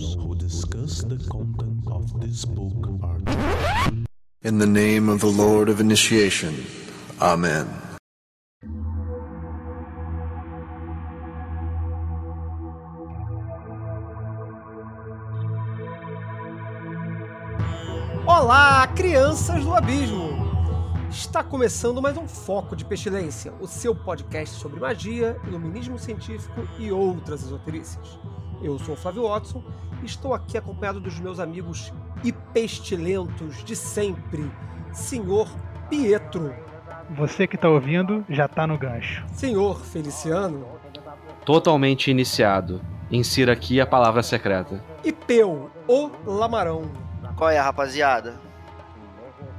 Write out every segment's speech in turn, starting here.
Those who discuss the content of this book are. In the name of the Lord of Initiation. Amen. Olá, crianças do abismo! Está começando mais um Foco de Pestilência, o seu podcast sobre magia, iluminismo científico e outras esoterícias. Eu sou o Flávio Watson e estou aqui acompanhado dos meus amigos e pestilentos de sempre, Senhor Pietro, Você que tá ouvindo já tá no gancho. Senhor Feliciano Totalmente iniciado. Insira aqui a palavra secreta. e Peu, o Lamarão. Qual é, rapaziada?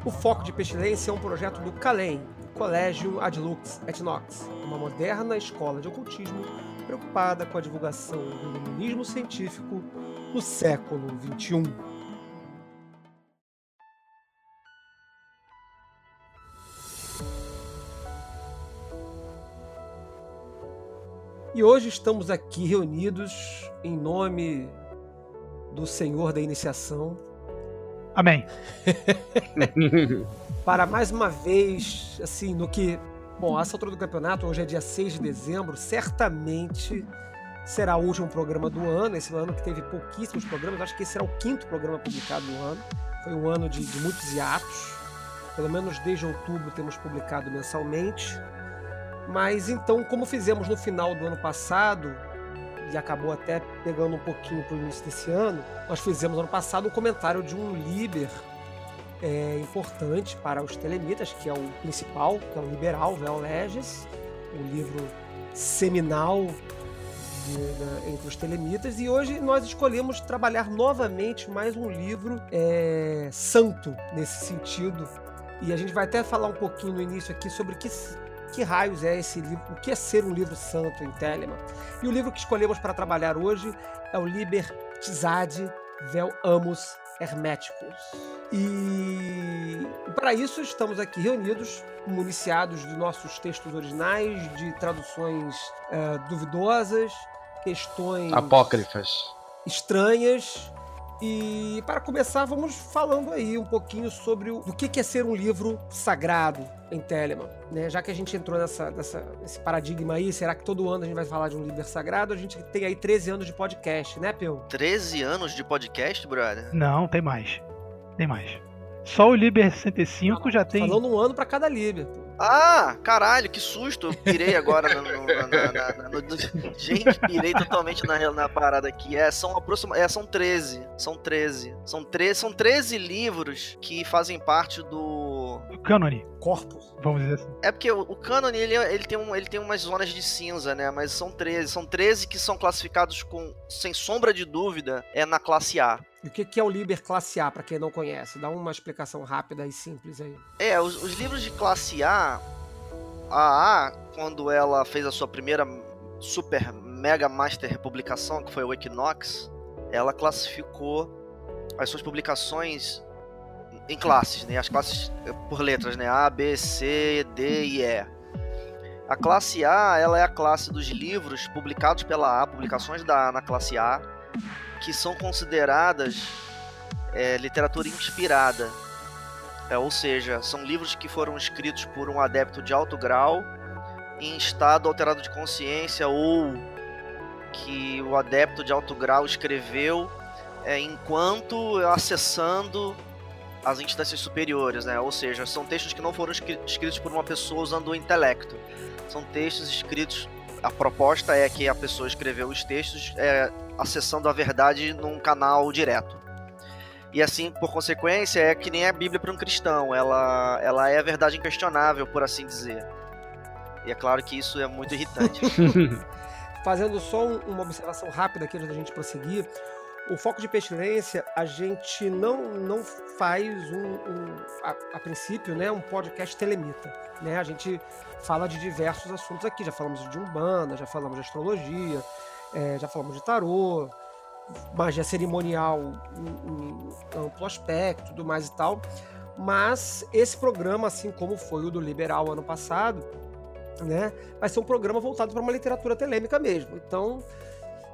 O Foco de Pestilência é um projeto do CALEM, Colégio Adlux et Nox, uma moderna escola de ocultismo preocupada com a divulgação do iluminismo científico no século XXI. E hoje estamos aqui reunidos em nome do Senhor da Iniciação, Amém. para mais uma vez, assim, no que. Bom, essa altura do campeonato, hoje é dia 6 de dezembro, certamente será o último programa do ano. Esse ano que teve pouquíssimos programas, acho que esse será o quinto programa publicado no ano. Foi um ano de, de muitos hiatos. Pelo menos desde outubro temos publicado mensalmente. Mas então, como fizemos no final do ano passado, e acabou até pegando um pouquinho para o início desse ano, nós fizemos ano passado um comentário de um líder é, importante para os telemitas, que é o principal, que é o liberal, Vel Legis, um livro seminal de- da- entre os telemitas. E hoje nós escolhemos trabalhar novamente mais um livro é, santo nesse sentido. E a gente vai até falar um pouquinho no início aqui sobre que, que raios é esse livro, o que é ser um livro santo em Telemann. E o livro que escolhemos para trabalhar hoje é o Liber Tizade Vel Amos Herméticos. E para isso estamos aqui reunidos, municiados de nossos textos originais, de traduções eh, duvidosas, questões Apócrifas. estranhas. E para começar, vamos falando aí um pouquinho sobre o do que é ser um livro sagrado em Telemann. Né? Já que a gente entrou nessa, nessa, nesse paradigma aí, será que todo ano a gente vai falar de um livro sagrado? A gente tem aí 13 anos de podcast, né, Peu? 13 anos de podcast, brother? Não, tem mais. Tem mais. Só o Liber 65 já tem. Falando um ano para cada livro. Ah, caralho, que susto! Eu pirei agora no, no- na- na- no- no- Gente, pirei totalmente na, na parada aqui. É, são aproxima... é, são 13. São 13. São 13, são 13 livros que fazem parte do. Cânone, Corpus. vamos dizer assim. É porque o, o canon ele, ele, tem um, ele tem umas zonas de cinza, né? Mas são 13. São 13 que são classificados com, sem sombra de dúvida, é na classe A. E o que é o Liber Classe A, para quem não conhece? Dá uma explicação rápida e simples aí. É, os, os livros de classe A, a A, quando ela fez a sua primeira super mega master publicação, que foi o Equinox, ela classificou as suas publicações em classes, né? As classes eh, por letras, né? A, B, C, D e E. A classe A, ela é a classe dos livros publicados pela A, publicações da A na classe A, que são consideradas eh, literatura inspirada. É, ou seja, são livros que foram escritos por um adepto de alto grau em estado alterado de consciência ou que o adepto de alto grau escreveu é, enquanto acessando as instâncias superiores, né? Ou seja, são textos que não foram escri- escritos por uma pessoa usando o intelecto. São textos escritos. A proposta é que a pessoa escreveu os textos é, acessando a verdade num canal direto. E assim, por consequência, é que nem a Bíblia para um cristão. Ela, ela é a verdade inquestionável, por assim dizer. E é claro que isso é muito irritante. Fazendo só um- uma observação rápida aqui antes da gente prosseguir, o foco de pestilência a gente não, não faz um, um- a, a princípio né, um podcast telemita. Né? A gente fala de diversos assuntos aqui, já falamos de umbanda, já falamos de astrologia, eh, já falamos de tarô, magia cerimonial em, em amplo aspecto, tudo mais e tal. Mas esse programa, assim como foi o do Liberal ano passado, né, vai ser um programa voltado para uma literatura telêmica mesmo. Então,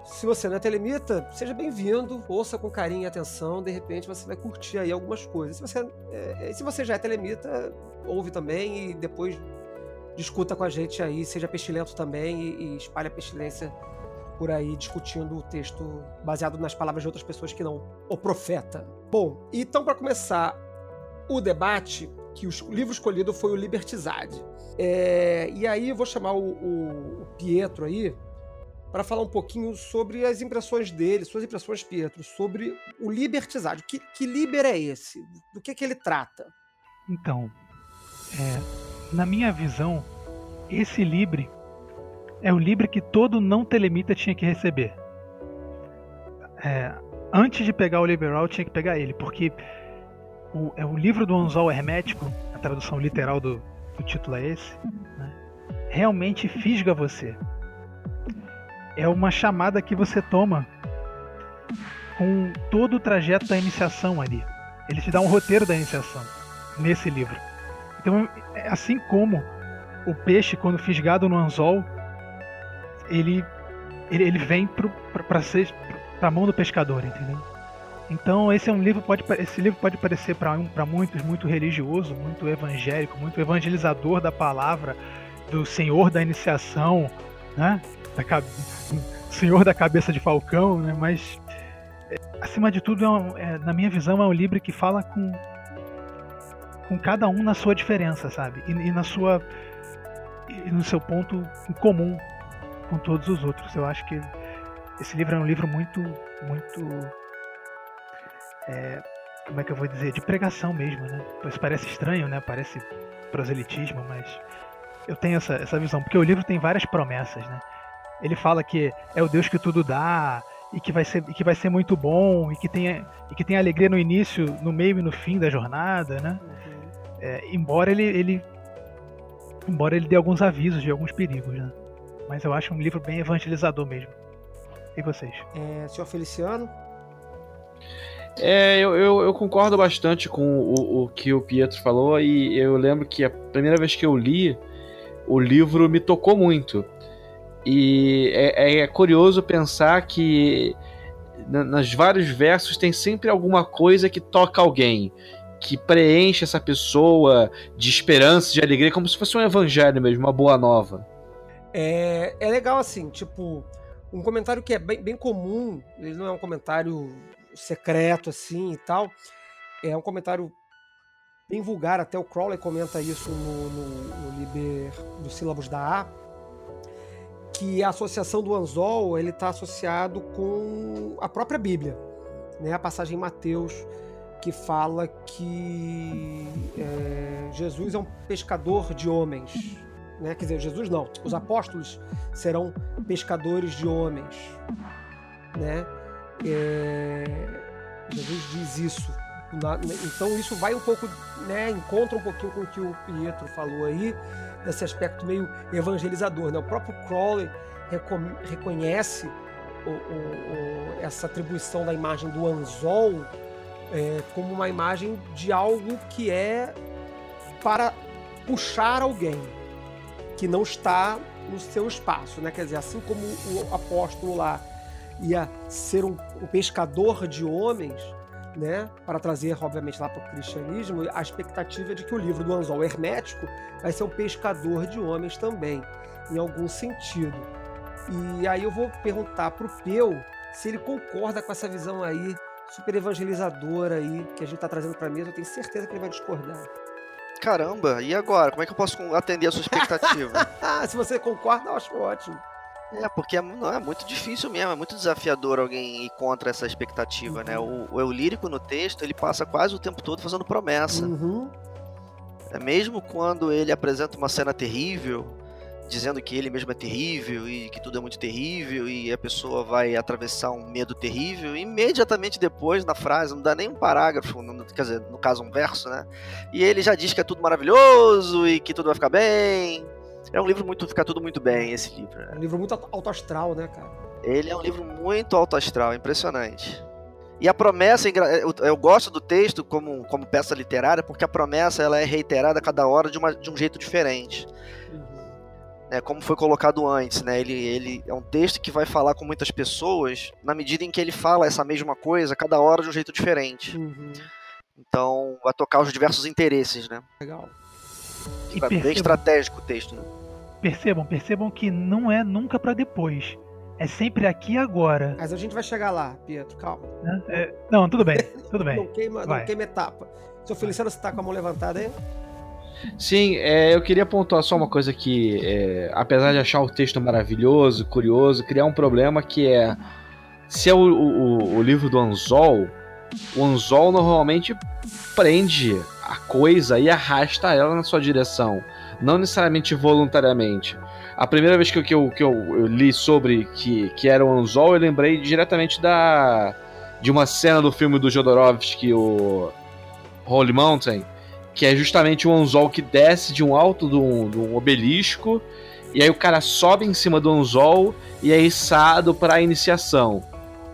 se você não é telemita, seja bem-vindo, ouça com carinho e atenção, de repente você vai curtir aí algumas coisas. Se você, é, se você já é telemita, ouve também e depois discuta com a gente aí, seja pestilento também e, e espalhe a pestilência por aí discutindo o texto baseado nas palavras de outras pessoas que não o profeta. Bom, então para começar o debate, que o livro escolhido foi o Libertizade. É, e aí eu vou chamar o, o, o Pietro aí para falar um pouquinho sobre as impressões dele, suas impressões, Pietro, sobre o Libertizade. Que, que Liber é esse? Do que, que ele trata? Então, é, na minha visão, esse Libre é o Libre que todo não telemita tinha que receber. É, antes de pegar o Liberal, tinha que pegar ele, porque o, é o livro do anzol hermético, a tradução literal do, do título é esse, né, realmente fisga você. É uma chamada que você toma com todo o trajeto da iniciação ali. Ele te dá um roteiro da iniciação nesse livro. Então, assim como o peixe, quando fisgado no anzol, ele, ele, ele vem para ser para a mão do pescador, entendeu? Então esse é um livro pode esse livro pode parecer para para muitos muito religioso, muito evangélico, muito evangelizador da palavra do Senhor da iniciação, né? Da, Senhor da cabeça de falcão, né? Mas é, acima de tudo, é um, é, na minha visão, é um livro que fala com com cada um na sua diferença, sabe? E, e na sua e no seu ponto em comum com todos os outros. Eu acho que esse livro é um livro muito muito é, como é que eu vou dizer, de pregação mesmo, né? Isso parece estranho, né? Parece proselitismo, mas eu tenho essa, essa visão, porque o livro tem várias promessas, né? Ele fala que é o Deus que tudo dá e que vai ser, que vai ser muito bom e que tem, e que tem alegria no início, no meio e no fim da jornada, né? Uhum. É, embora ele, ele embora ele dê alguns avisos de alguns perigos, né? Mas eu acho um livro bem evangelizador mesmo. E vocês? É, senhor Feliciano? É, eu, eu, eu, concordo bastante com o, o, que o Pietro falou e eu lembro que a primeira vez que eu li o livro me tocou muito. E é, é curioso pensar que nas vários versos tem sempre alguma coisa que toca alguém, que preenche essa pessoa de esperança, de alegria, como se fosse um evangelho mesmo, uma boa nova. É, é legal assim, tipo, um comentário que é bem, bem comum, ele não é um comentário secreto assim e tal. É um comentário bem vulgar, até o Crowley comenta isso no, no, no Liber dos sílabos da A, que a associação do anzol ele está associado com a própria Bíblia, né? A passagem em Mateus que fala que é, Jesus é um pescador de homens, né? Quer dizer, Jesus não, os apóstolos serão pescadores de homens, né? É, Jesus diz isso. então isso vai um pouco, né, encontra um pouquinho com o que o Pietro falou aí, desse aspecto meio evangelizador. Né? O próprio Crowley reconhece o, o, o, essa atribuição da imagem do anzol é, como uma imagem de algo que é para puxar alguém que não está no seu espaço, né? Quer dizer, assim como o apóstolo lá ia ser um, um pescador de homens, né, para trazer, obviamente, lá para o cristianismo, a expectativa é de que o livro do anzol hermético vai ser um pescador de homens também, em algum sentido. E aí eu vou perguntar para o Peu se ele concorda com essa visão aí super evangelizadora aí que a gente está trazendo para mesa. Eu tenho certeza que ele vai discordar. Caramba, e agora? Como é que eu posso atender a sua expectativa? se você concorda, eu acho ótimo. É, porque é, não, é muito difícil mesmo, é muito desafiador alguém ir contra essa expectativa, né? O, o eu lírico no texto, ele passa quase o tempo todo fazendo promessa. Uhum. É mesmo quando ele apresenta uma cena terrível, dizendo que ele mesmo é terrível e que tudo é muito terrível e a pessoa vai atravessar um medo terrível, imediatamente depois na frase, não dá nem um parágrafo, não, quer dizer, no caso um verso, né? E ele já diz que é tudo maravilhoso e que tudo vai ficar bem. É um livro muito. Fica tudo muito bem, esse livro. Né? É um livro muito alto astral, né, cara? Ele é um livro muito alto astral, impressionante. E a promessa, eu, eu gosto do texto como, como peça literária, porque a promessa ela é reiterada a cada hora de, uma, de um jeito diferente. Uhum. Né, como foi colocado antes, né? Ele, ele é um texto que vai falar com muitas pessoas na medida em que ele fala essa mesma coisa cada hora de um jeito diferente. Uhum. Então vai tocar os diversos interesses, né? Legal. E Vai bem percebam, estratégico o texto, né? percebam, percebam que não é nunca pra depois. É sempre aqui e agora. Mas a gente vai chegar lá, Pietro, calma. né? É- não, tudo bem, tudo Não bem. queima, não queima etapa. Seu Feliciano, você tá com a mão levantada aí? Sim, é, eu queria pontuar só uma coisa que, é, apesar de achar o texto maravilhoso, curioso, criar um problema que é se é o, o- o livro do Anzol, o Anzol normalmente prende a coisa e arrasta ela na sua direção, não necessariamente voluntariamente. A primeira vez que eu, que eu, que eu, eu li sobre que, que era o Anzol, eu lembrei diretamente da de uma cena do filme do Jodorowsky, o Holy Mountain, que é justamente o anzol que desce de um alto de um, um obelisco, e aí o cara sobe em cima do anzol e é içado para a iniciação.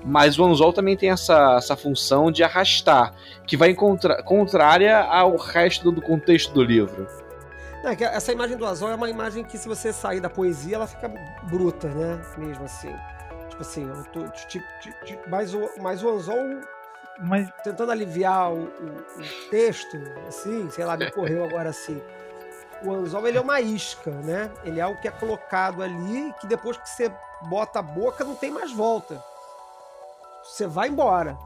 Mas o anzol também tem essa, essa função de arrastar, que vai contra, contrária ao resto do contexto do livro. É essa imagem do Azul é uma imagem que, se você sair da poesia, ela fica bruta, né? Mesmo assim. Tipo assim, tô, ti- ti- ti- mas, o, mas o Anzol Mas tentando aliviar o, o- o texto, assim, sei lá, me correu agora assim. O anzol ele é uma isca, né? Ele é algo que é colocado ali que depois que você bota a boca não tem mais volta. Você vai embora.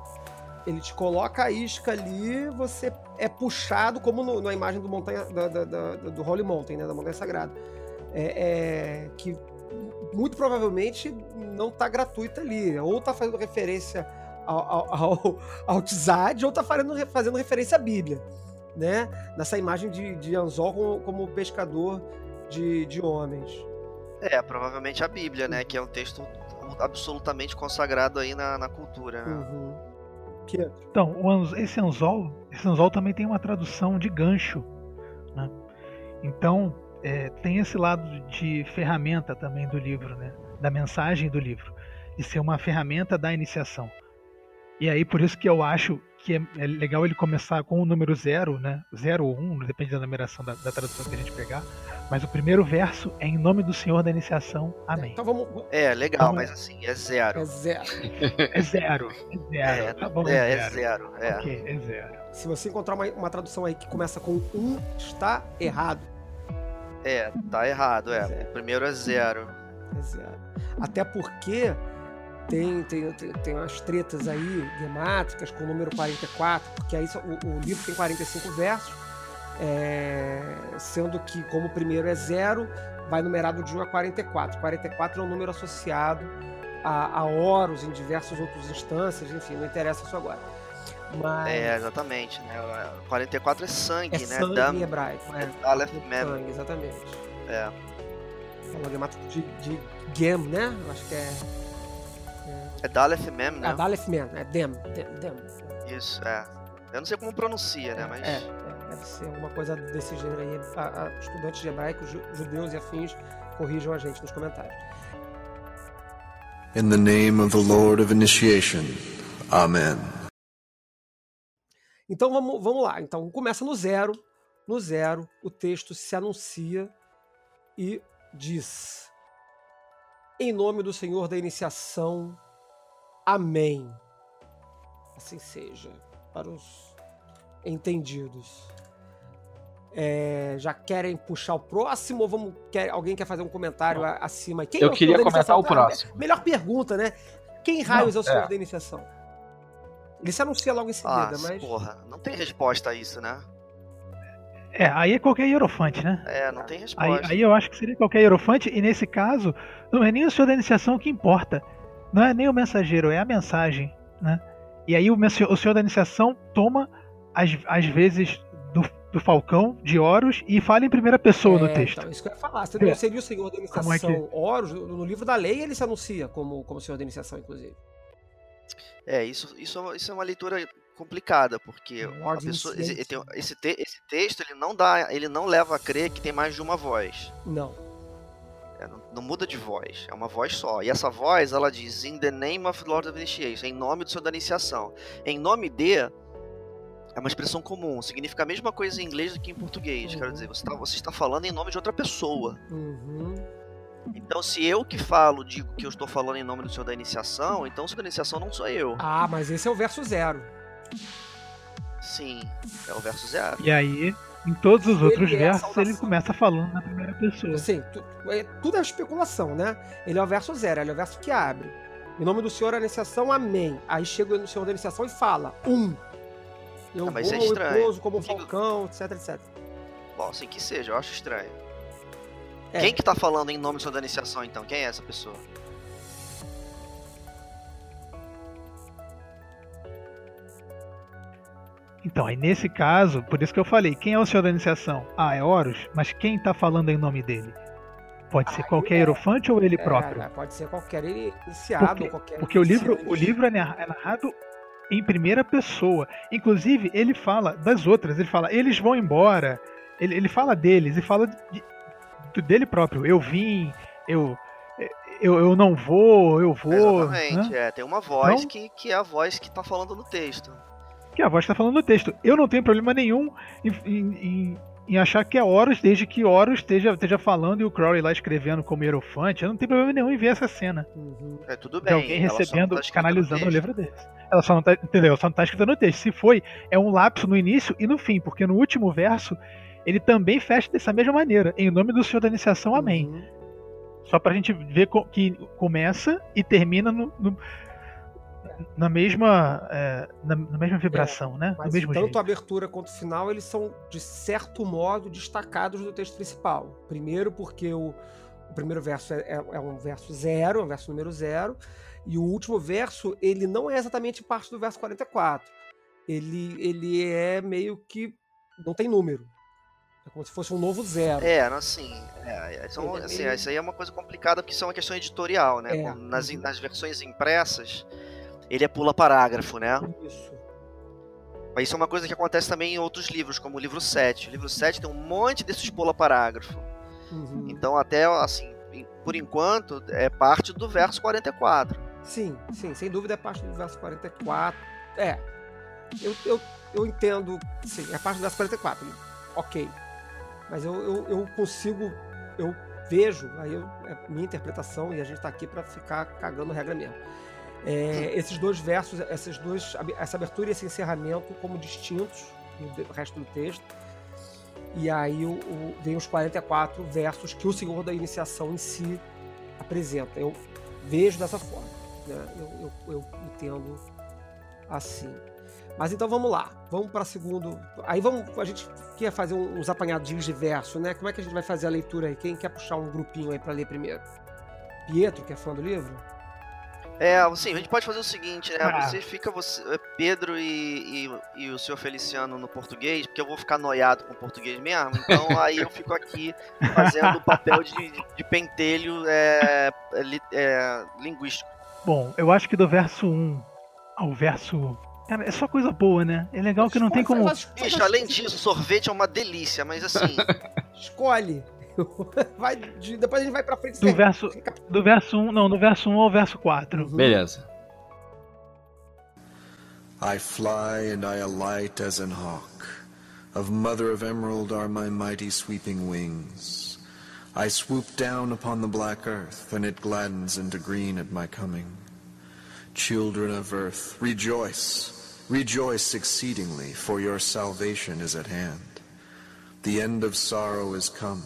Ele te coloca a isca ali, você é puxado, como no- na imagem do montanha da- da- da- do Holy Mountain, né? Da montanha sagrada. É, é, que muito provavelmente não tá gratuita ali. Ou tá fazendo referência ao, ao, ao, Tzad, ou tá fazendo, fazendo referência à Bíblia, né? Nessa imagem de, de Anzol como, como pescador de, de homens. É, provavelmente a Bíblia, né? Que é um texto absolutamente consagrado aí na, na cultura. né? Uhum. Que, Então, o anz- esse anzol, esse anzol também tem uma tradução de gancho, né? Então, é, tem esse lado de ferramenta também do livro, né? Da mensagem do livro, de ser uma ferramenta da iniciação. E aí, por isso que eu acho que é, é legal ele começar com o número zero, né? Zero ou um, depende da numeração da, da tradução que a gente pegar. Mas o primeiro verso é em nome do Senhor da iniciação. Amém. Então vamos. É, legal, Então, mas assim, é zero. É zero. É zero. É zero. É, tá bom, é, é zero. É. Ok, é zero. Se você encontrar uma, uma tradução aí que começa com um, está errado. É, tá errado, é. Zero. O primeiro é zero. É zero. Até porque tem, tem, tem, tem umas tretas aí gemátricas com o número 44, porque aí o, o livro tem 45 versos, é, sendo que, como o primeiro é zero, vai numerado de 1 a 44. 44 é um número associado a, a Horus em diversas outras instâncias, enfim, não interessa isso agora. Mas É, exatamente, né? O 44 é sangue, é né? sangue Dam, em hebraico. É, Aleph é Mem. sangue, exatamente. É. É uma gemátrica de, de Gem, né? Eu acho que é. É Daleth Mem, né? É Daleth Man, é Dem, Dem, Dem. Isso, é. Eu não sei como pronuncia, né? Mas. É, é, deve ser alguma coisa desse gênero aí. A- a- estudantes de hebraico, ju- judeus e afins, corrijam a gente nos comentários. In the name of the Lord of Initiation. Amen. Então vamos, vamos lá. Então começa no zero. No zero, o texto se anuncia e diz: Em nome do Senhor da iniciação, Amém. Assim seja, para os entendidos. É, já querem puxar o próximo ou vamos, quer, alguém quer fazer um comentário a- acima? Quem Eu é o queria comentar o próximo. Melhor pergunta, né? Quem raios é o senhor é. da iniciação? Ele se anuncia logo em Ah, seguida, mas. porra, não tem resposta a isso, né? É, aí é qualquer hierofante, né? É, não tem Aí, resposta. aí eu acho que seria qualquer hierofante, e nesse caso, não é nem o senhor da iniciação que importa. Não é nem o mensageiro, é a mensagem, né? E aí o, o senhor da iniciação toma, às, às vezes, do, do falcão, de Horus, e fala em primeira pessoa no É, texto. Então, isso que eu ia falar. Se não É. seria o senhor da Como é que- iniciação Horus, no no livro da lei ele se anuncia como, como senhor da iniciação, inclusive. É, isso, isso, isso é uma leitura complicada, porque pessoa, esse, esse, te- esse texto ele não dá, ele não leva a crer que tem mais de uma voz. Não. É, não, não muda de voz, é uma voz só. E essa voz, ela diz In the name of Lord of Initiation, em nome do Senhor da Iniciação. Em nome de é uma expressão comum, significa a mesma coisa em inglês do que em português. Uhum. Quero dizer, você, tá, você está falando em nome de outra pessoa. Uhum. Então, se eu que falo, digo que eu estou falando em nome do Senhor da Iniciação, então o Senhor da Iniciação não sou eu. Ah, mas esse é o verso zero. Sim, é o verso zero. E aí, em todos os outros Ele é versos, ele começa falando na primeira pessoa. Assim, tu- é, tudo é especulação, né? Ele é o verso zero, ele é o verso que abre. Em nome do Senhor, a iniciação, amém. Aí chega no Senhor da iniciação e fala, um. Eu Ah, mas é vou e estranho. como um falcão, etc, etc. Bom, assim que seja, eu acho estranho. É. Quem que tá falando em nome do Senhor da Iniciação, então? Quem é essa pessoa? Então, aí nesse caso, por isso que eu falei, quem é o senhor da iniciação? Ah, é Horus, mas quem tá falando em nome dele? Pode ser Aí qualquer é- hierofante ou ele É, próprio? né, pode ser qualquer iniciado, Porque- qualquer. Porque o livro, o livro é é narrado em primeira pessoa. Inclusive, ele fala das outras, ele fala, eles vão embora. Ele, ele fala deles e fala de- de- dele próprio. Eu vim, eu, eu, eu não vou, eu vou. Exatamente, né? é. Tem uma voz Então- que, que é a voz que tá falando no texto. Que a voz está falando no texto. Eu não tenho problema nenhum em, em- em- achar que é Horus, desde que Horus esteja, esteja falando e o Crowley lá escrevendo como hierofante. Eu não tenho problema nenhum em ver essa cena. Uhum. É tudo de bem. alguém ela só não recebendo, tá canalizando texto. livro deles. Ela só não tá, entendeu? Só não tá escrita no texto. Se foi, é um lapso no início e no fim, porque no último verso ele também fecha dessa mesma maneira. Em nome do Senhor da Iniciação, amém. Uhum. Só pra gente ver co- que começa e termina no- no- na mesma é, na, na mesma vibração, né? Mas tanto jeito. a abertura quanto o final, eles são, de certo modo, destacados do texto principal. Primeiro, porque o, o primeiro verso é, é- é um verso zero, é um verso número zero, e o último verso, ele não é exatamente parte do verso 44. Ele, ele é meio que. não tem número. É como se fosse um novo zero. É, assim, é, é, são, é assim, meio- isso aí é uma coisa complicada porque isso é uma questão editorial, né? É. Nas, Uhum. nas versões impressas, ele é pula parágrafo, né? Isso. Mas isso é uma coisa que acontece também em outros livros, como o livro 7. O livro 7 tem um monte desses pula parágrafo. Uhum. Então, até assim, por enquanto, é parte do verso 44. Sim, sim, sem dúvida é parte do verso 44. É, eu, eu, eu entendo, sim, é parte do verso 44. Ok. Mas eu, eu, eu consigo, eu vejo, aí eu- é minha interpretação e a gente tá aqui para ficar cagando regra mesmo. É, esses dois versos, esses dois, essa abertura e esse encerramento como distintos de- resto do texto. E aí o, o- vem os 44 versos que o Senhor da Iniciação em si apresenta. Eu vejo dessa forma. né? Eu, eu, eu entendo assim. Mas então vamos lá. Vamos para segundo. Aí vamos. A gente quer fazer uns apanhadinhos de verso, né? Como é que a gente vai fazer a leitura aí? Quem quer puxar um grupinho aí para ler primeiro? Pietro, que é fã do livro? É, assim, a gente pode fazer o seguinte, né? Ah. Você fica, você, é, Pedro e, e, e o senhor Feliciano no português, porque eu vou ficar noiado com o português mesmo, então aí eu fico aqui fazendo o papel de, de pentelho é, é, li- é, linguístico. Bom, eu acho que do verso 1 ao verso. Cara, é só coisa boa, né? É legal que não tem como. Bicho, além disso, sorvete é uma delícia, mas assim, Escolhe. Vai de- depois a gente vai pra frente. Do verso, do verso 1, não, do verso 1 ao verso 4. Uhum. Beleza. I fly and I alight as an hawk. Of mother of emerald are my mighty sweeping wings. I swoop down upon the black earth, and it gladdens into green at my coming. Children of earth, rejoice, rejoice exceedingly, for your salvation is at hand. The end of sorrow is come.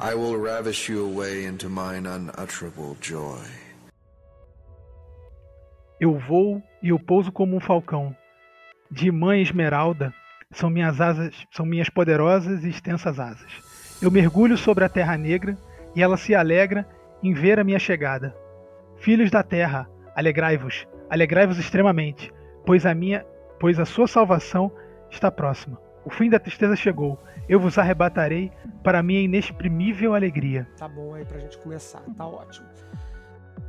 I will ravish you away into mine unutterable joy. Eu vou e eu pouso como um falcão. De mãe esmeralda são minhas asas, são minhas poderosas e extensas asas. Eu mergulho sobre a terra negra e ela se alegra em ver a minha chegada. Filhos da terra, alegrai-vos, alegrai-vos extremamente, pois a minha, pois a sua salvação está próxima. O fim da tristeza chegou. Eu vos arrebatarei para a minha inexprimível alegria. Tá bom aí pra gente começar, tá ótimo.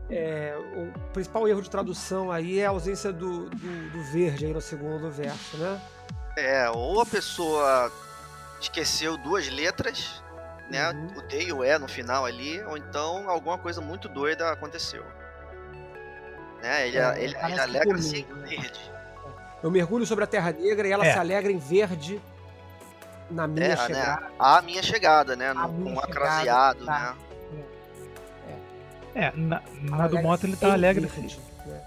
É, o principal erro de tradução aí é a ausência do, do, do verde aí no segundo verso, né? é, ou a pessoa esqueceu duas letras, né? Uhum. O D e o E no final ali, ou então alguma coisa muito doida aconteceu. Né? Ele, É, ele, ele alegra-se em comum, né? verde. Eu mergulho sobre a Terra Negra e ela É. se alegra em verde na minha É, chegada. né? A minha chegada, né? No, minha com acraseado, tá. né? É, na, na do Alegra-se moto ele tá verde, né?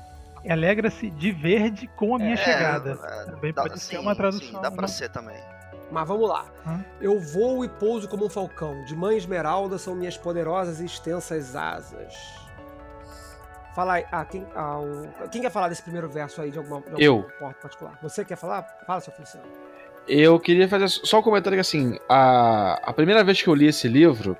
Alegra-se de verde com a minha É, chegada. é, Também dá- pode ser sim, uma tradução. sim, dá pra né? ser também. Mas vamos lá. Hã? Eu voo e pouso como um falcão. De mãe esmeralda são minhas poderosas e extensas asas. Fala aí. Ah, quem, ah, o- quem quer falar desse primeiro verso aí de alguma, de alguma Eu. porta particular? Você quer falar? Fala, seu Feliciano. Eu queria fazer só um comentário que assim, a, a primeira vez que eu li esse livro,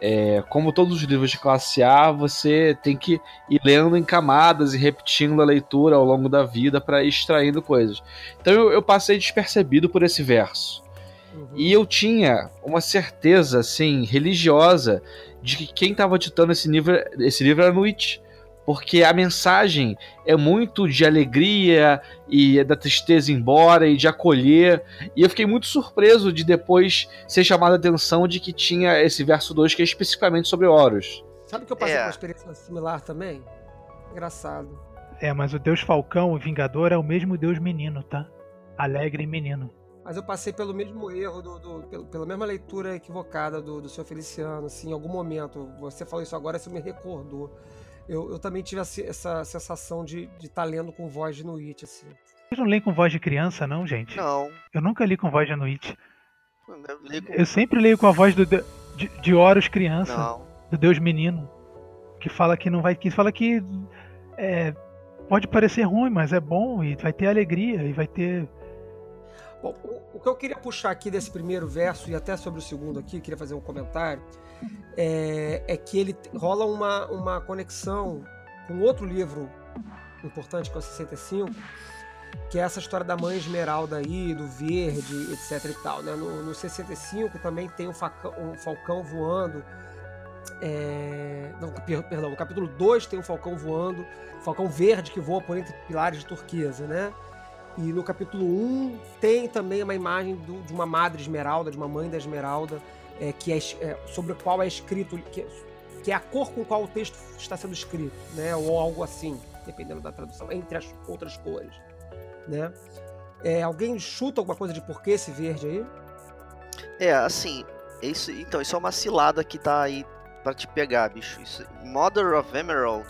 é, como todos os livros de classe A, você tem que ir lendo em camadas e repetindo a leitura ao longo da vida para ir extraindo coisas. Então eu, eu passei despercebido por esse verso. Uhum. E eu tinha uma certeza, assim, religiosa de que quem estava ditando esse livro, esse livro era Nietzsche. Porque a mensagem é muito de alegria e é da tristeza embora e de acolher. E eu fiquei muito surpreso de depois ser chamado a atenção de que tinha esse verso 2 que é especificamente sobre Horus. Sabe que eu passei É. por uma experiência similar também? Engraçado. É, mas o Deus Falcão, o Vingador, é o mesmo Deus menino, tá? Alegre menino. Mas eu passei pelo mesmo erro, do, do- pelo- pela mesma leitura equivocada do, do seu Feliciano, assim, em algum momento. Você falou isso agora, isso me recordou. Eu, eu também tive essa, essa sensação de estar lendo com voz de Nuit, assim. Vocês não leem com voz de criança, não, gente? Não, Eu nunca li com voz de Anuit. eu ligo. Eu sempre leio com a voz do, de, de Horus criança, Não. do Deus menino. Que fala que não vai. Que fala que é, pode parecer ruim, mas é bom e vai ter alegria e vai ter. Bom, o, o que eu queria puxar aqui desse primeiro verso e até sobre o segundo aqui, queria fazer um comentário, é, é que ele rola uma, uma conexão com outro livro importante, que é o 65, que é essa história da mãe esmeralda aí, do verde, etc e tal. Né? No, no 65 também tem um, facão- um falcão voando. é, Não, per- perdão, no capítulo 2 tem um falcão voando, falcão verde que voa por entre pilares de turquesa, né? E no capítulo 1 tem também uma imagem do- de uma madre esmeralda, de uma mãe da esmeralda, é, que é, é, sobre a qual é escrito, que, é- que é a cor com qual o texto está sendo escrito, né? Ou algo assim, dependendo da tradução, entre as outras cores, né? É, alguém chuta alguma coisa de por que esse verde aí? É, assim, isso, então, isso é uma cilada que tá aí pra te pegar, bicho. Isso, Mother of Emerald.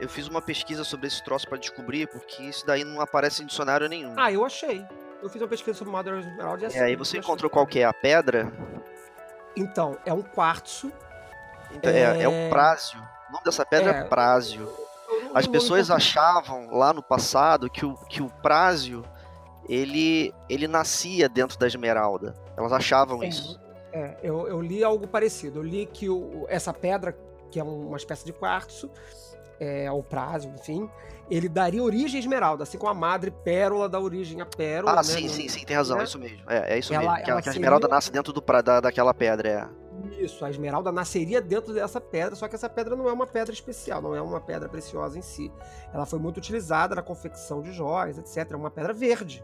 Eu fiz uma pesquisa sobre esse troço pra descobrir, porque isso daí não aparece em dicionário nenhum. Ah, eu achei. Eu fiz uma pesquisa sobre Mother Esmeralda e assim. é, aí você encontrou qual que é a pedra? Então, é um quartzo. Então, é... é É. o prásio. O nome dessa pedra é, É. prásio. As pessoas achavam lá no passado que o, que o prásio ele, ele nascia dentro da esmeralda. Elas achavam isso. É, eu, eu li algo parecido. Eu li que o- essa pedra, que é uma espécie de quartzo, é, o prazo, enfim, ele daria origem à esmeralda, assim como a madre pérola dá origem à pérola. Ah, né, sim, no- sim, sim, tem razão, né? é isso mesmo. É, é isso Ela- mesmo. Que, a- ela que a seria- esmeralda nasce dentro do, pra- da, daquela pedra, é. Isso, a esmeralda nasceria dentro dessa pedra, só que essa pedra não é uma pedra especial, não é uma pedra preciosa em si. Ela foi muito utilizada na confecção de joias, etc. É uma pedra verde.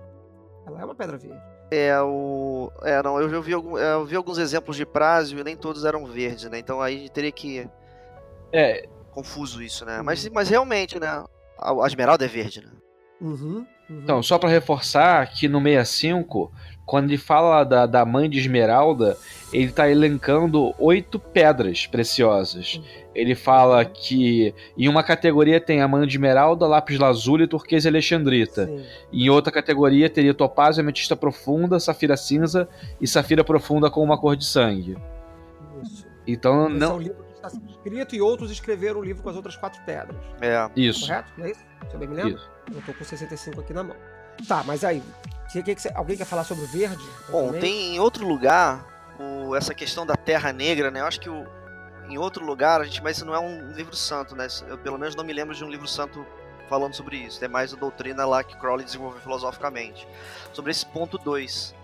Ela é uma pedra verde. É o. É, não, eu vi, algum, é, eu vi alguns exemplos de prásio e nem todos eram verdes, né? Então aí teria que. É, Confuso isso, né? Mas, mas realmente, né? A, a esmeralda é verde, né? Uhum, uhum. Então, só pra reforçar que no 65, quando ele fala da, da mãe de Esmeralda, ele tá elencando oito pedras preciosas. Ele fala que em uma categoria tem a mãe de Esmeralda, lápis lazuli, turquesa e alexandrita. Sim, Em outra categoria teria topázio, ametista profunda, safira cinza e safira profunda com uma cor de sangue. isso. Então, é não. um livro está sendo escrito e outros escreveram o livro com as outras quatro pedras. É. Isso. Correto? Não é isso? Se eu bem me lembro? Isso. Eu tô com 65 aqui na mão. Tá, mas aí, que- que que você- alguém quer falar sobre o verde? Bom, Também? tem em outro lugar o- essa questão da Terra Negra, né? Eu acho que o- em outro lugar, a gente, mas isso não é um livro santo, né? Eu pelo menos não me lembro de um livro santo falando sobre isso. É mais a doutrina lá que Crowley desenvolveu filosoficamente. Sobre esse ponto 2,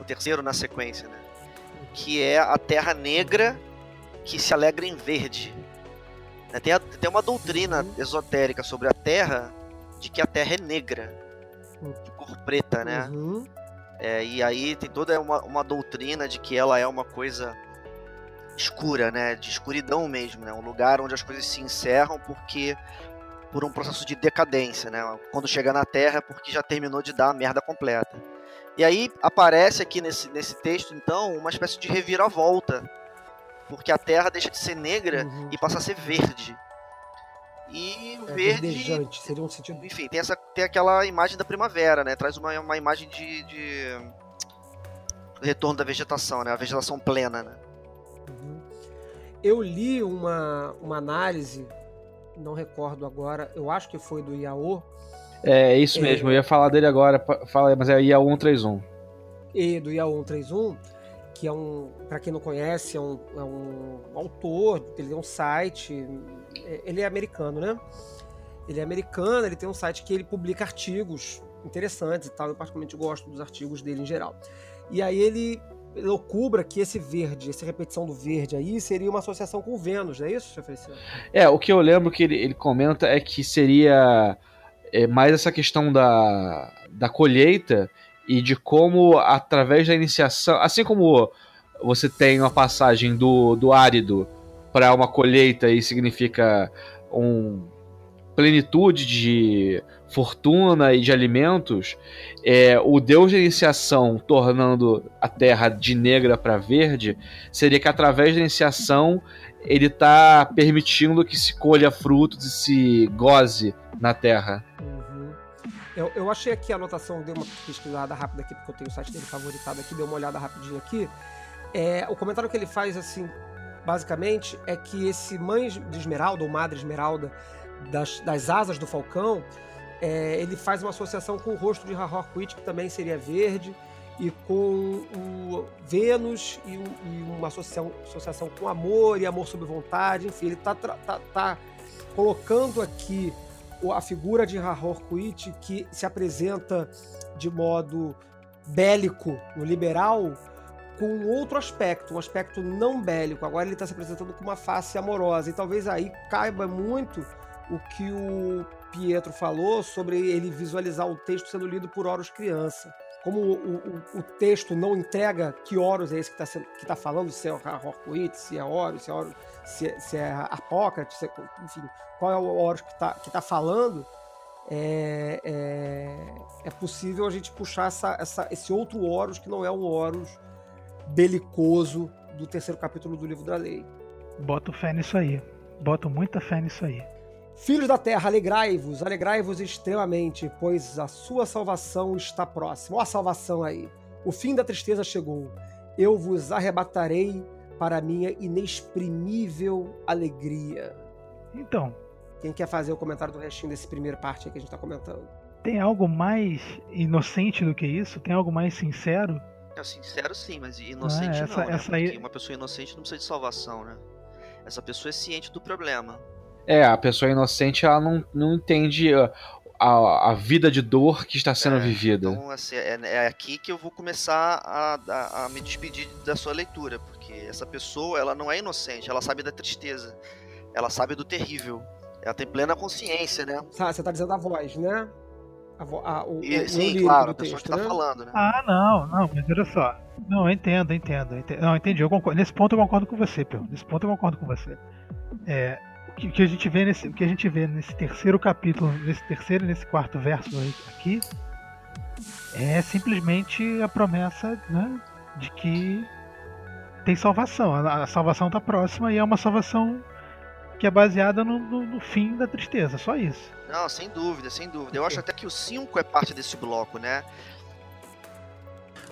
o terceiro na sequência, né? Que é a Terra Negra que se alegra em verde. Né, Tem, a- tem uma doutrina esotérica sobre a Terra de que a Terra é negra, de cor preta, né? Uhum. É, e aí tem toda uma, uma doutrina de que ela é uma coisa escura, né? De escuridão mesmo, né? Um lugar onde as coisas se encerram porque por um processo de decadência, né? Quando chega na Terra é porque já terminou de dar a merda completa. E aí aparece aqui nesse, nesse texto, então, uma espécie de reviravolta porque a Terra deixa de ser negra Uhum. e passa a ser verde. E o É, verde, verdejante, seria um sentido. enfim, tem, essa, tem aquela imagem da primavera, né? Traz uma, uma imagem de, de retorno da vegetação, né? A vegetação plena, né? Uhum. Eu li uma, uma análise, não recordo agora, eu acho que foi do Iaô, É isso É. mesmo, eu ia falar dele agora, fala, mas é IA 131. e do Iaô 131, que é um, para quem não conhece, é um, é um autor, ele tem um site, é- ele é americano, né? Ele é americano, ele tem um site que ele publica artigos interessantes e tal, eu particularmente gosto dos artigos dele em geral. E aí ele loucubra que esse verde, essa repetição do verde aí, seria uma associação com Vênus, não é isso, Feliciano? É, o que eu lembro que ele, ele comenta é que seria é, mais essa questão da, da colheita e de como, através da iniciação, assim como você tem uma passagem do, do árido para uma colheita e significa um plenitude de fortuna e de alimentos, é, o deus da iniciação tornando a terra de negra para verde seria que através da iniciação ele tá permitindo que se colha frutos e se goze na terra. Eu, eu achei aqui a anotação, dei uma pesquisada rápida aqui, porque eu tenho o site dele favoritado aqui, dei uma olhada rapidinho aqui. É, o comentário que ele faz, assim, basicamente, é que esse mãe de esmeralda, ou madre esmeralda, das, das asas do falcão, é, ele faz uma associação com o rosto de Harhorquit, que também seria verde, e com o Vênus, e, e uma associação, associação com amor e amor sob vontade, enfim, ele está tá, tá colocando aqui a figura de Harhorquit, que se apresenta de modo bélico no liberal, com outro aspecto, um aspecto não bélico. Agora ele está se apresentando com uma face amorosa. E talvez aí caiba muito o que o Pietro falou sobre ele visualizar o texto sendo lido por Horus criança. Como o, o- o texto não entrega que Horus é esse que está tá falando, se é Harhorquit, se é Horus, se é, Horus, se é, se é Apócrates, se é- enfim, qual é o Horus que está que tá falando, é, é, é possível a gente puxar essa, essa- esse outro Horus que não é um Horus belicoso do terceiro capítulo do livro da lei. Boto fé nisso aí. Boto muita fé nisso aí. Filhos da terra, alegrai-vos, alegrai-vos extremamente, pois a sua salvação está próxima. Ó a salvação aí. O fim da tristeza chegou. Eu vos arrebatarei para a minha inexprimível alegria. Então, Quem quer fazer o comentário do restinho desse primeira parte aí que a gente está comentando? tem algo mais inocente do que isso? Tem algo mais sincero? É sincero sim, mas inocente Ah, essa- não, né? essa aí- uma pessoa inocente não precisa de salvação, né? Essa pessoa é ciente do problema. É, a pessoa inocente ela não, não entende a, a, vida de dor que está sendo É, vivida. Então, assim, é, é aqui que eu vou começar a, a- a me despedir da sua leitura, porque essa pessoa, ela não é inocente, ela sabe da tristeza, ela sabe do terrível, ela tem plena consciência, né? Sa- Você está dizendo a voz, né? A vo- a- o, o- E, o sim, lírico claro, do a pessoa texto, que tá né? falando, né? Ah, não, não, mas olha só. Não, eu entendo, eu entendo. eu entendo. Não, entendi. Eu concordo. Nesse ponto eu concordo com você, Pedro. Nesse ponto eu concordo com você. É, o que, o que a gente vê nesse, que a gente vê nesse terceiro capítulo, nesse terceiro e nesse quarto verso aqui, é simplesmente a promessa, né, de que tem salvação. A, a salvação está próxima e é uma salvação que é baseada no, no- no fim da tristeza. Só isso. Não, sem dúvida, sem dúvida. Eu acho até que o 5 é parte desse bloco, né?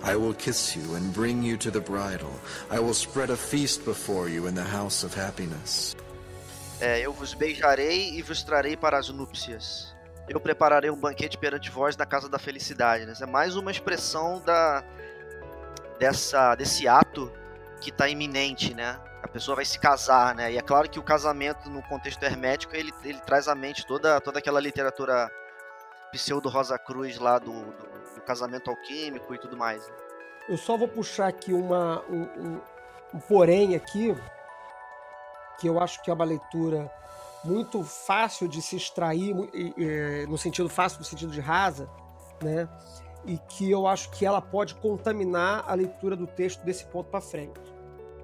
I will kiss you and bring you to the bridal. I will spread a feast before you in the house of happiness. É, eu vos beijarei e vos trarei para as núpcias. Eu prepararei um banquete perante vós na casa da felicidade. Né? É mais uma expressão da dessa desse ato que está iminente, né? A pessoa vai se casar, né? E é claro que o casamento no contexto hermético ele, ele traz à mente toda toda aquela literatura pseudo Rosa Cruz lá do, do, do casamento alquímico e tudo mais. Eu só vou puxar aqui uma, um, um- um porém aqui, que eu acho que é uma leitura muito fácil de se extrair, no sentido fácil, no sentido de rasa, né? E que eu acho que ela pode contaminar a leitura do texto desse ponto para frente.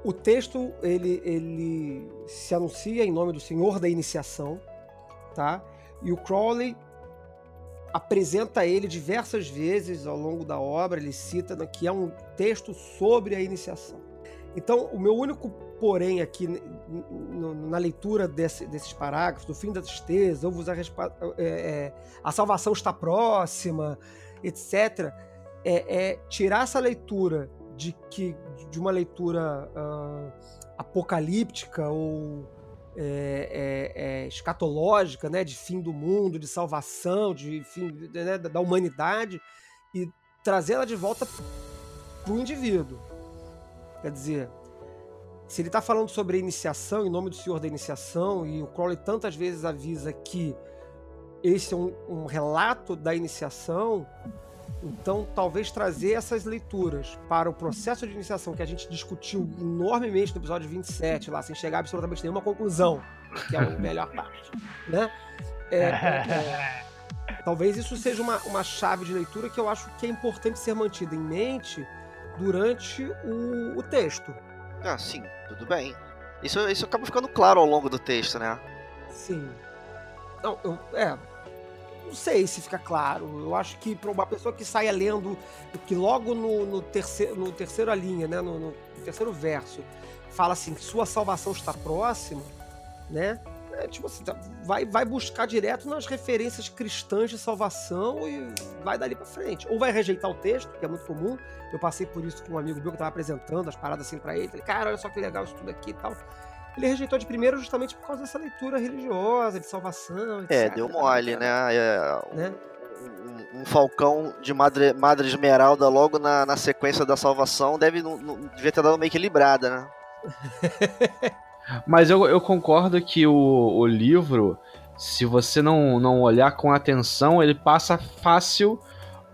O texto ele, ele se anuncia em nome do Senhor da Iniciação, tá? E o Crowley apresenta ele diversas vezes ao longo da obra, ele cita né, que é um texto sobre a iniciação. Então, o meu único porém aqui na leitura desse- desses parágrafos, do fim da tristeza, ouve-vos a, respa- é, é, a salvação está próxima, etc., é, é tirar essa leitura de que de uma leitura ah, apocalíptica ou é, é, é, escatológica, né, de fim do mundo, de salvação, de fim né, da humanidade, e trazê-la de volta para o indivíduo. Quer dizer, se ele está falando sobre iniciação, em nome do Senhor da iniciação, e o Crowley tantas vezes avisa que esse é um, um relato da iniciação, então talvez trazer essas leituras para o processo de iniciação que a gente discutiu enormemente no episódio 27, lá, sem chegar a absolutamente nenhuma conclusão, que é a melhor parte, né? É, é, é, talvez isso seja uma, uma chave de leitura que eu acho que é importante ser mantida em mente durante o, o texto. Ah, sim, tudo bem. Isso, isso acaba ficando claro ao longo do texto, né? Sim. Não, eu, é. Não sei se fica claro. Eu acho que para uma pessoa que saia lendo, que logo no, no, terceiro, no terceira linha, né, no, no terceiro verso, fala assim sua salvação está próxima, né? É, tipo assim, tá- vai, vai buscar direto nas referências cristãs de salvação e vai dali para frente. Ou vai rejeitar o texto, que é muito comum. Eu passei por isso com um amigo meu que estava apresentando as paradas assim para ele. Falei, cara, olha só que legal isso tudo aqui e tal. Ele rejeitou de primeiro justamente por causa dessa leitura religiosa, de salvação, etc. É, deu mole, né? É, né? um, um falcão de Madre, Madre Esmeralda logo na, na sequência da salvação deve não, não- devia ter dado meio equilibrada, né? Mas eu, eu concordo que o, o livro, se você não, não olhar com atenção, ele passa fácil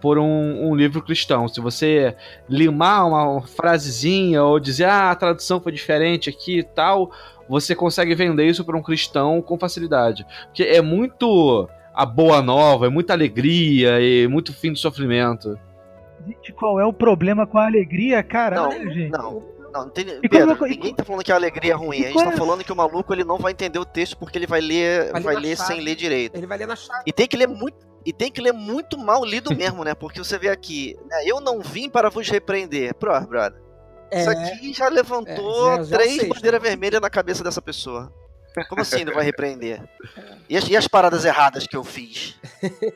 por um, um livro cristão. Se você limar uma frasezinha ou dizer, ah, a tradução foi diferente aqui e tal, você consegue vender isso para um cristão com facilidade. Porque é muito a boa nova, é muita alegria e muito fim do sofrimento. Gente, qual é o problema com a alegria, caralho, Não, gente? não. Não, não tem, Pedro, como- ninguém tá falando que a alegria é ruim. e A gente tá é- falando que o maluco ele não vai entender o texto porque ele vai ler, Vai ler vai ler chave. sem ler direito. Ele vai ler na chave. E tem que ler muito. E tem que ler muito mal lido mesmo, né? Porque você vê aqui, né? eu não vim para vos repreender. Pro, brother. Isso aqui já levantou É, já- já três bandeiras vermelhas na cabeça dessa pessoa. Como assim não vai repreender? E as, e as paradas erradas que eu fiz?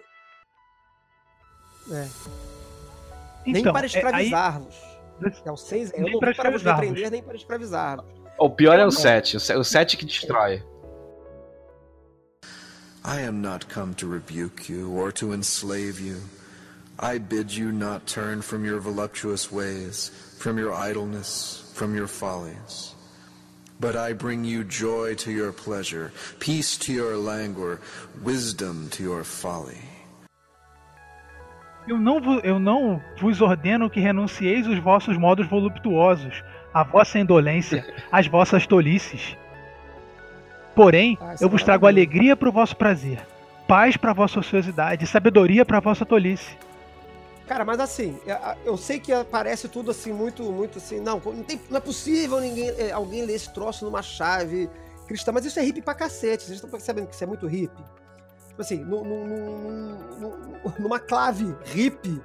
nem Então, para é, aí-. É o seis, eu Nem não para para vos repreender, nem para escravizar-vos. O pior é o 7, o se- o 7 que destrói. I am not come to rebuke you or to enslave you. I bid you not turn from your voluptuous ways, from your idleness, from your follies. But I bring you joy to your pleasure, peace to your languor, wisdom to your folly. Eu não, eu não vos ordeno que renuncieis os vossos modos voluptuosos, a vossa indolência, as vossas tolices. Porém, Ah, eu é vos trago maravilhoso. alegria para o vosso prazer, paz para a vossa ociosidade, sabedoria para a vossa tolice. Cara, mas assim, eu- eu sei que parece tudo assim, muito, muito assim, não, não, tem- não é possível ninguém, é, alguém ler esse troço numa chave cristã, mas isso é hippie pra cacete, vocês estão percebendo que isso é muito hippie? Tipo assim, num- num- num- num- numa clave hippie,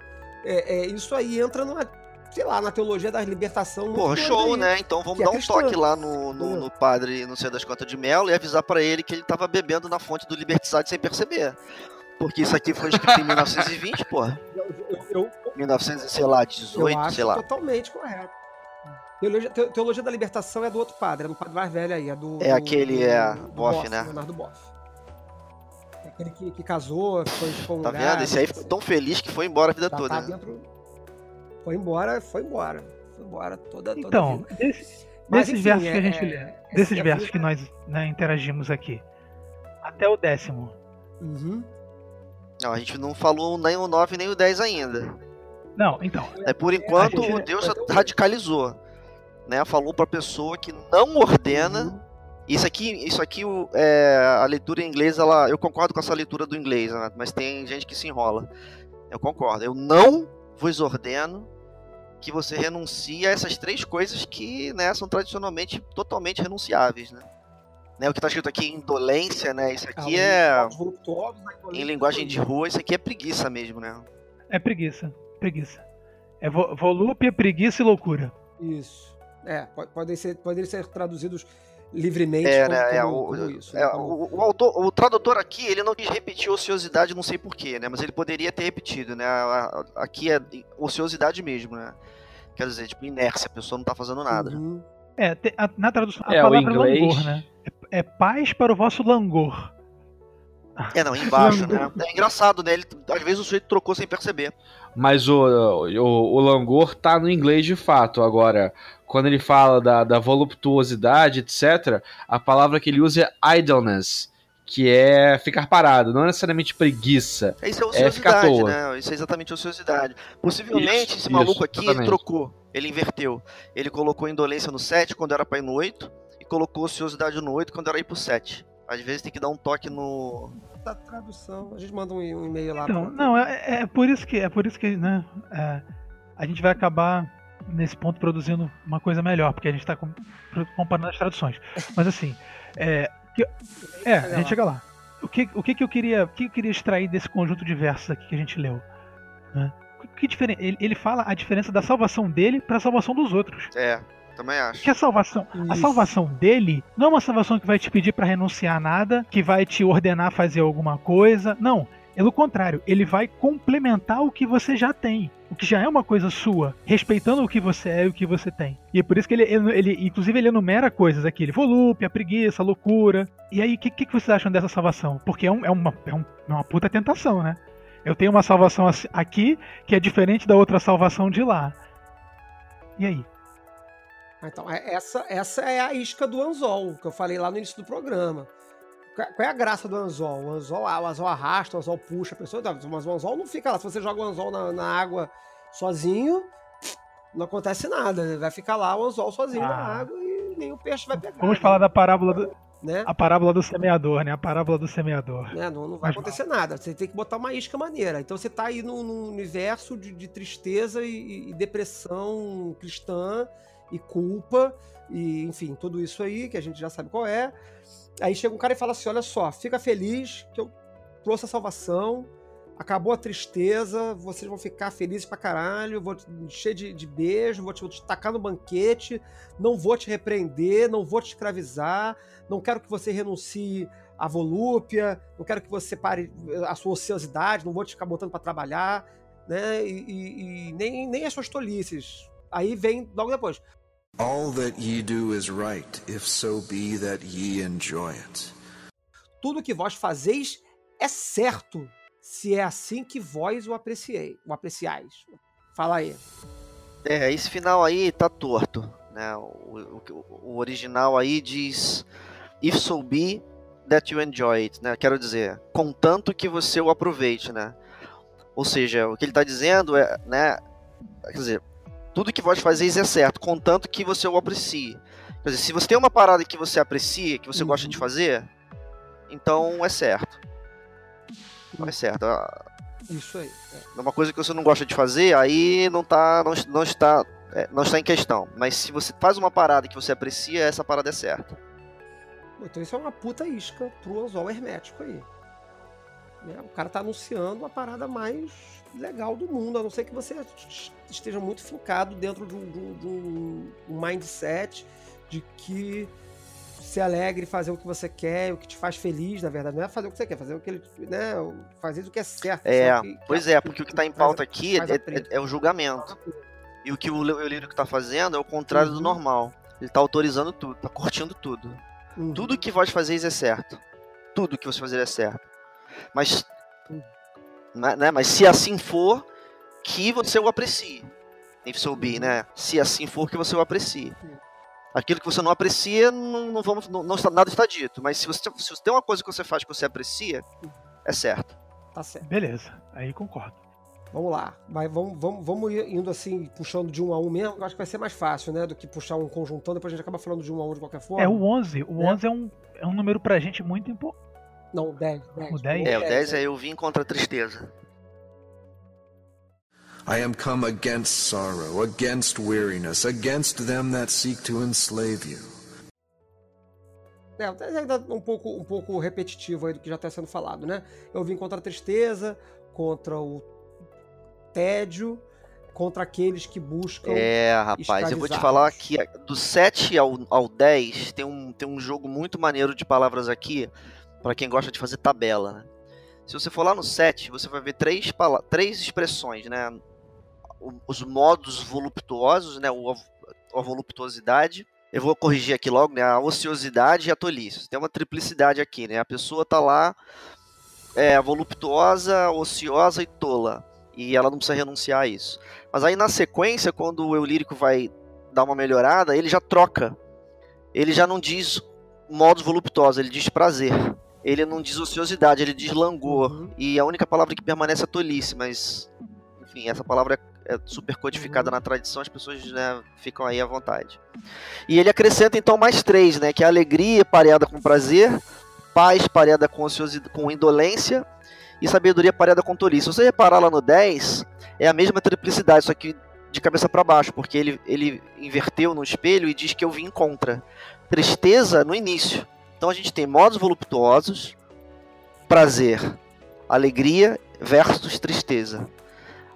é, é, isso aí entra numa, sei lá, na teologia da libertação. doida show, aí. né? Então vamos é dar um cristã. toque lá no, no, no padre, não sei das contas de Melo, e avisar pra ele que ele tava bebendo na fonte do Libertizade sem perceber. Porque isso aqui foi escrito em 1920, porra. Eu, eu, 1900, sei lá, eu 18, acho sei lá. totalmente correto. Teologia, te- teologia da libertação é do outro padre, é do padre mais velho aí, é do. É do- aquele, do- é, do Boff, né? Leonardo Boff. É aquele que, que casou, foi Tá excomungado. vendo? Esse aí ficou tão feliz que foi embora a vida tá, toda. tá né? dentro. Foi embora, foi embora. Foi embora toda, toda a Então, desse- Mas, desses enfim, versos que é- a gente é- lê, é- desses é- versos que nós né, interagimos aqui, até o décimo. Uhum. Não, a gente não falou nem o 9 nem o 10 ainda. Não, então, É, por enquanto, gente- o Deus radicalizou. Né? Falou pra pessoa que não ordena. Isso aqui, isso aqui o- é, a leitura em inglês, ela, eu concordo com essa leitura do inglês, né? mas tem gente que se enrola. Eu concordo. Eu não vos ordeno que você renuncie a essas três coisas que né, são tradicionalmente totalmente renunciáveis. Né? Né, o que está escrito aqui, indolência, né? Isso aqui é, Os voluptuosos, né, em linguagem de rua, isso aqui é preguiça mesmo, né? é preguiça, preguiça. É vo volúpia, preguiça e loucura. Isso. É, pode- podem ser, podem ser traduzidos livremente É, como, né? É, como- o, como isso. é, né? Como- o, o autor, o tradutor aqui, ele não quis repetir ociosidade, não sei porquê, né? Mas ele poderia ter repetido, né? Aqui é ociosidade mesmo, né? Quer dizer, tipo, inércia, a pessoa não tá fazendo nada. Uhum. É, te- a- na tradução, a É, o palavra é inglês- langor, né? É, é paz para o vosso langor. É, não, embaixo, né? É engraçado, né? Ele, às vezes o sujeito trocou sem perceber. Mas o, o, o Langor tá no inglês de fato. Agora, quando ele fala da, da voluptuosidade, etc., a palavra que ele usa é idleness, que é ficar parado, não necessariamente preguiça. Isso é É, ficar à ociosidade, toa. né? Isso é exatamente ociosidade. Possivelmente Isso, esse maluco isso, aqui ele trocou, ele inverteu. Ele colocou indolência no 7 quando era pra ir no 8 e colocou ociosidade no 8 quando era ir pro 7. Às vezes tem que dar um toque no. Da tradução, a gente manda um, um e-mail lá. Então, pra- não, é, é por isso que é por isso que, né, é, a gente vai acabar nesse ponto produzindo uma coisa melhor, porque a gente está comparando as traduções. Mas assim, é, que- é, a gente chega lá. O que, o que que eu queria, o que eu queria extrair desse conjunto de versos aqui que a gente leu? né? Que diferen- ele, ele fala a diferença da salvação dele para a salvação dos outros. É, também acho. Que a salvação, a Isso. salvação dele não é uma salvação que vai te pedir para renunciar a nada, que vai te ordenar a fazer alguma coisa. Não. Pelo contrário, ele vai complementar o que você já tem. O que já é uma coisa sua, respeitando o que você é e o que você tem. E é por isso que ele, ele, ele- inclusive, ele enumera coisas aqui. Ele volúpia, preguiça, loucura. E aí, o que, que, vocês acham dessa salvação? Porque é, um- é uma, é, um- é uma puta tentação, né? Eu tenho uma salvação aqui que é diferente da outra salvação de lá. E aí? Ah, Então, é- essa, essa é a isca do anzol, que eu falei lá no início do programa. Qual é a graça do anzol? O anzol, ah, o anzol arrasta, o anzol puxa a pessoa, tá, mas o anzol não fica lá. Se você joga o anzol na, na água sozinho, não acontece nada. né? Vai ficar lá o anzol sozinho na Ah. água e nenhum peixe vai pegar. Vamos falar da parábola do, né? a parábola do semeador, né? A parábola do semeador. né? Não, não vai Mas acontecer nada. Você tem que botar uma isca maneira. Então você tá aí num, num universo de, de tristeza e, e depressão cristã e culpa e enfim, tudo isso aí que a gente já sabe qual é. Aí chega um cara e fala assim: olha só, fica feliz que eu trouxe a salvação. Acabou a tristeza, vocês vão ficar felizes pra caralho, vou te encher de, de beijo, vou te, vou te tacar no banquete, não vou te repreender, não vou te escravizar, não quero que você renuncie à volúpia, não quero que você pare a sua ociosidade, não vou te ficar botando pra trabalhar, né? E, e- e nem, nem as suas tolices. Aí vem logo depois. All that ye do is right, if so be that ye enjoy it. Tudo que vós fazeis é certo, se é assim que vós o apreciei, o apreciais. Fala aí. É, esse final aí tá torto, né? O, o- o original aí diz If so be that you enjoy it, né? Quero dizer, contanto que você o aproveite, né? Ou seja, o que ele tá dizendo é, né? Quer dizer, tudo que vós fazeis é certo, contanto que você o aprecie. Quer dizer, se você tem uma parada que você aprecia, que você gosta de Uhum. fazer, então é certo. Então é certo. Ah, Isso aí. é. uma coisa que você não gosta de fazer, aí não tá, não, não está, é, não está em questão. Mas se você faz uma parada que você aprecia, essa parada é certa. Então isso é uma puta isca pro anzol hermético aí. Né? O cara tá anunciando a parada mais legal do mundo, a não ser que você esteja muito fincado dentro de um, de um- de um- mindset de que se alegre fazer o que você quer, o que te faz feliz, na verdade. Não é fazer o que você quer, fazer o que ele. Né? Fazer o que é certo. É? Que- que pois a- é, porque o que tá em faz pauta aqui faz é, é- é o julgamento. E o que o Le- o lírico tá fazendo é o contrário do Uhum. normal. Ele tá autorizando tudo, tá curtindo tudo. Uhum. Tudo que vós fazeis é certo. Tudo que você fazer é certo. Mas, né, né, mas se assim for, que você o aprecie. If so be, né? Se assim for, que você o aprecie. Aquilo que você não aprecia, não, não vamos, não, não está, nada está dito. Mas se você, se você tem uma coisa que você faz que você aprecia, é certo. Tá certo. Beleza, aí concordo. Vamos lá. Vai, vamos, vamos, vamos indo assim, puxando de um a um mesmo. Eu acho que vai ser mais fácil, né? Do que puxar um conjuntão, depois a gente acaba falando de um a um de qualquer forma. É o 11. O É. 11 é um, é um número pra gente muito importante. Não, o 10. 10 O 10? É, o 10 é eu vim contra a tristeza. I am come against sorrow, against weariness, against them that seek to enslave you. É, o 10 ainda é um pouco, um pouco repetitivo aí do que já está sendo falado, né? Eu vim contra a tristeza, contra o tédio, contra aqueles que buscam. É, rapaz, eu vou te falar que do 7 ao, ao 10 tem um, tem um jogo muito maneiro de palavras aqui, pra quem gosta de fazer tabela, né? Se você for lá no 7, você vai ver três, três expressões, né? Os modos voluptuosos, né? O, a voluptuosidade. Eu vou corrigir aqui logo, né? A ociosidade e a tolice. Tem uma triplicidade aqui, né? A pessoa tá lá é, voluptuosa, ociosa e tola. E ela não precisa renunciar a isso. Mas aí na sequência, quando o eu lírico vai dar uma melhorada, ele já troca. Ele já não diz modos voluptuosos, ele diz prazer. Ele não diz ociosidade, ele diz langor. Uhum. E a única palavra que permanece é tolice, mas enfim, essa palavra é, é super codificada Uhum. na tradição, as pessoas né, ficam aí à vontade. E ele acrescenta então mais três, né? Que é alegria pareada com prazer, paz pareada com, com indolência e sabedoria pareada com tolice. Se você reparar lá no 10, é a mesma triplicidade, só que de cabeça para baixo, porque ele, ele inverteu no espelho e diz que eu vim contra. Tristeza no início. Então a gente tem modos voluptuosos, prazer, alegria versus tristeza.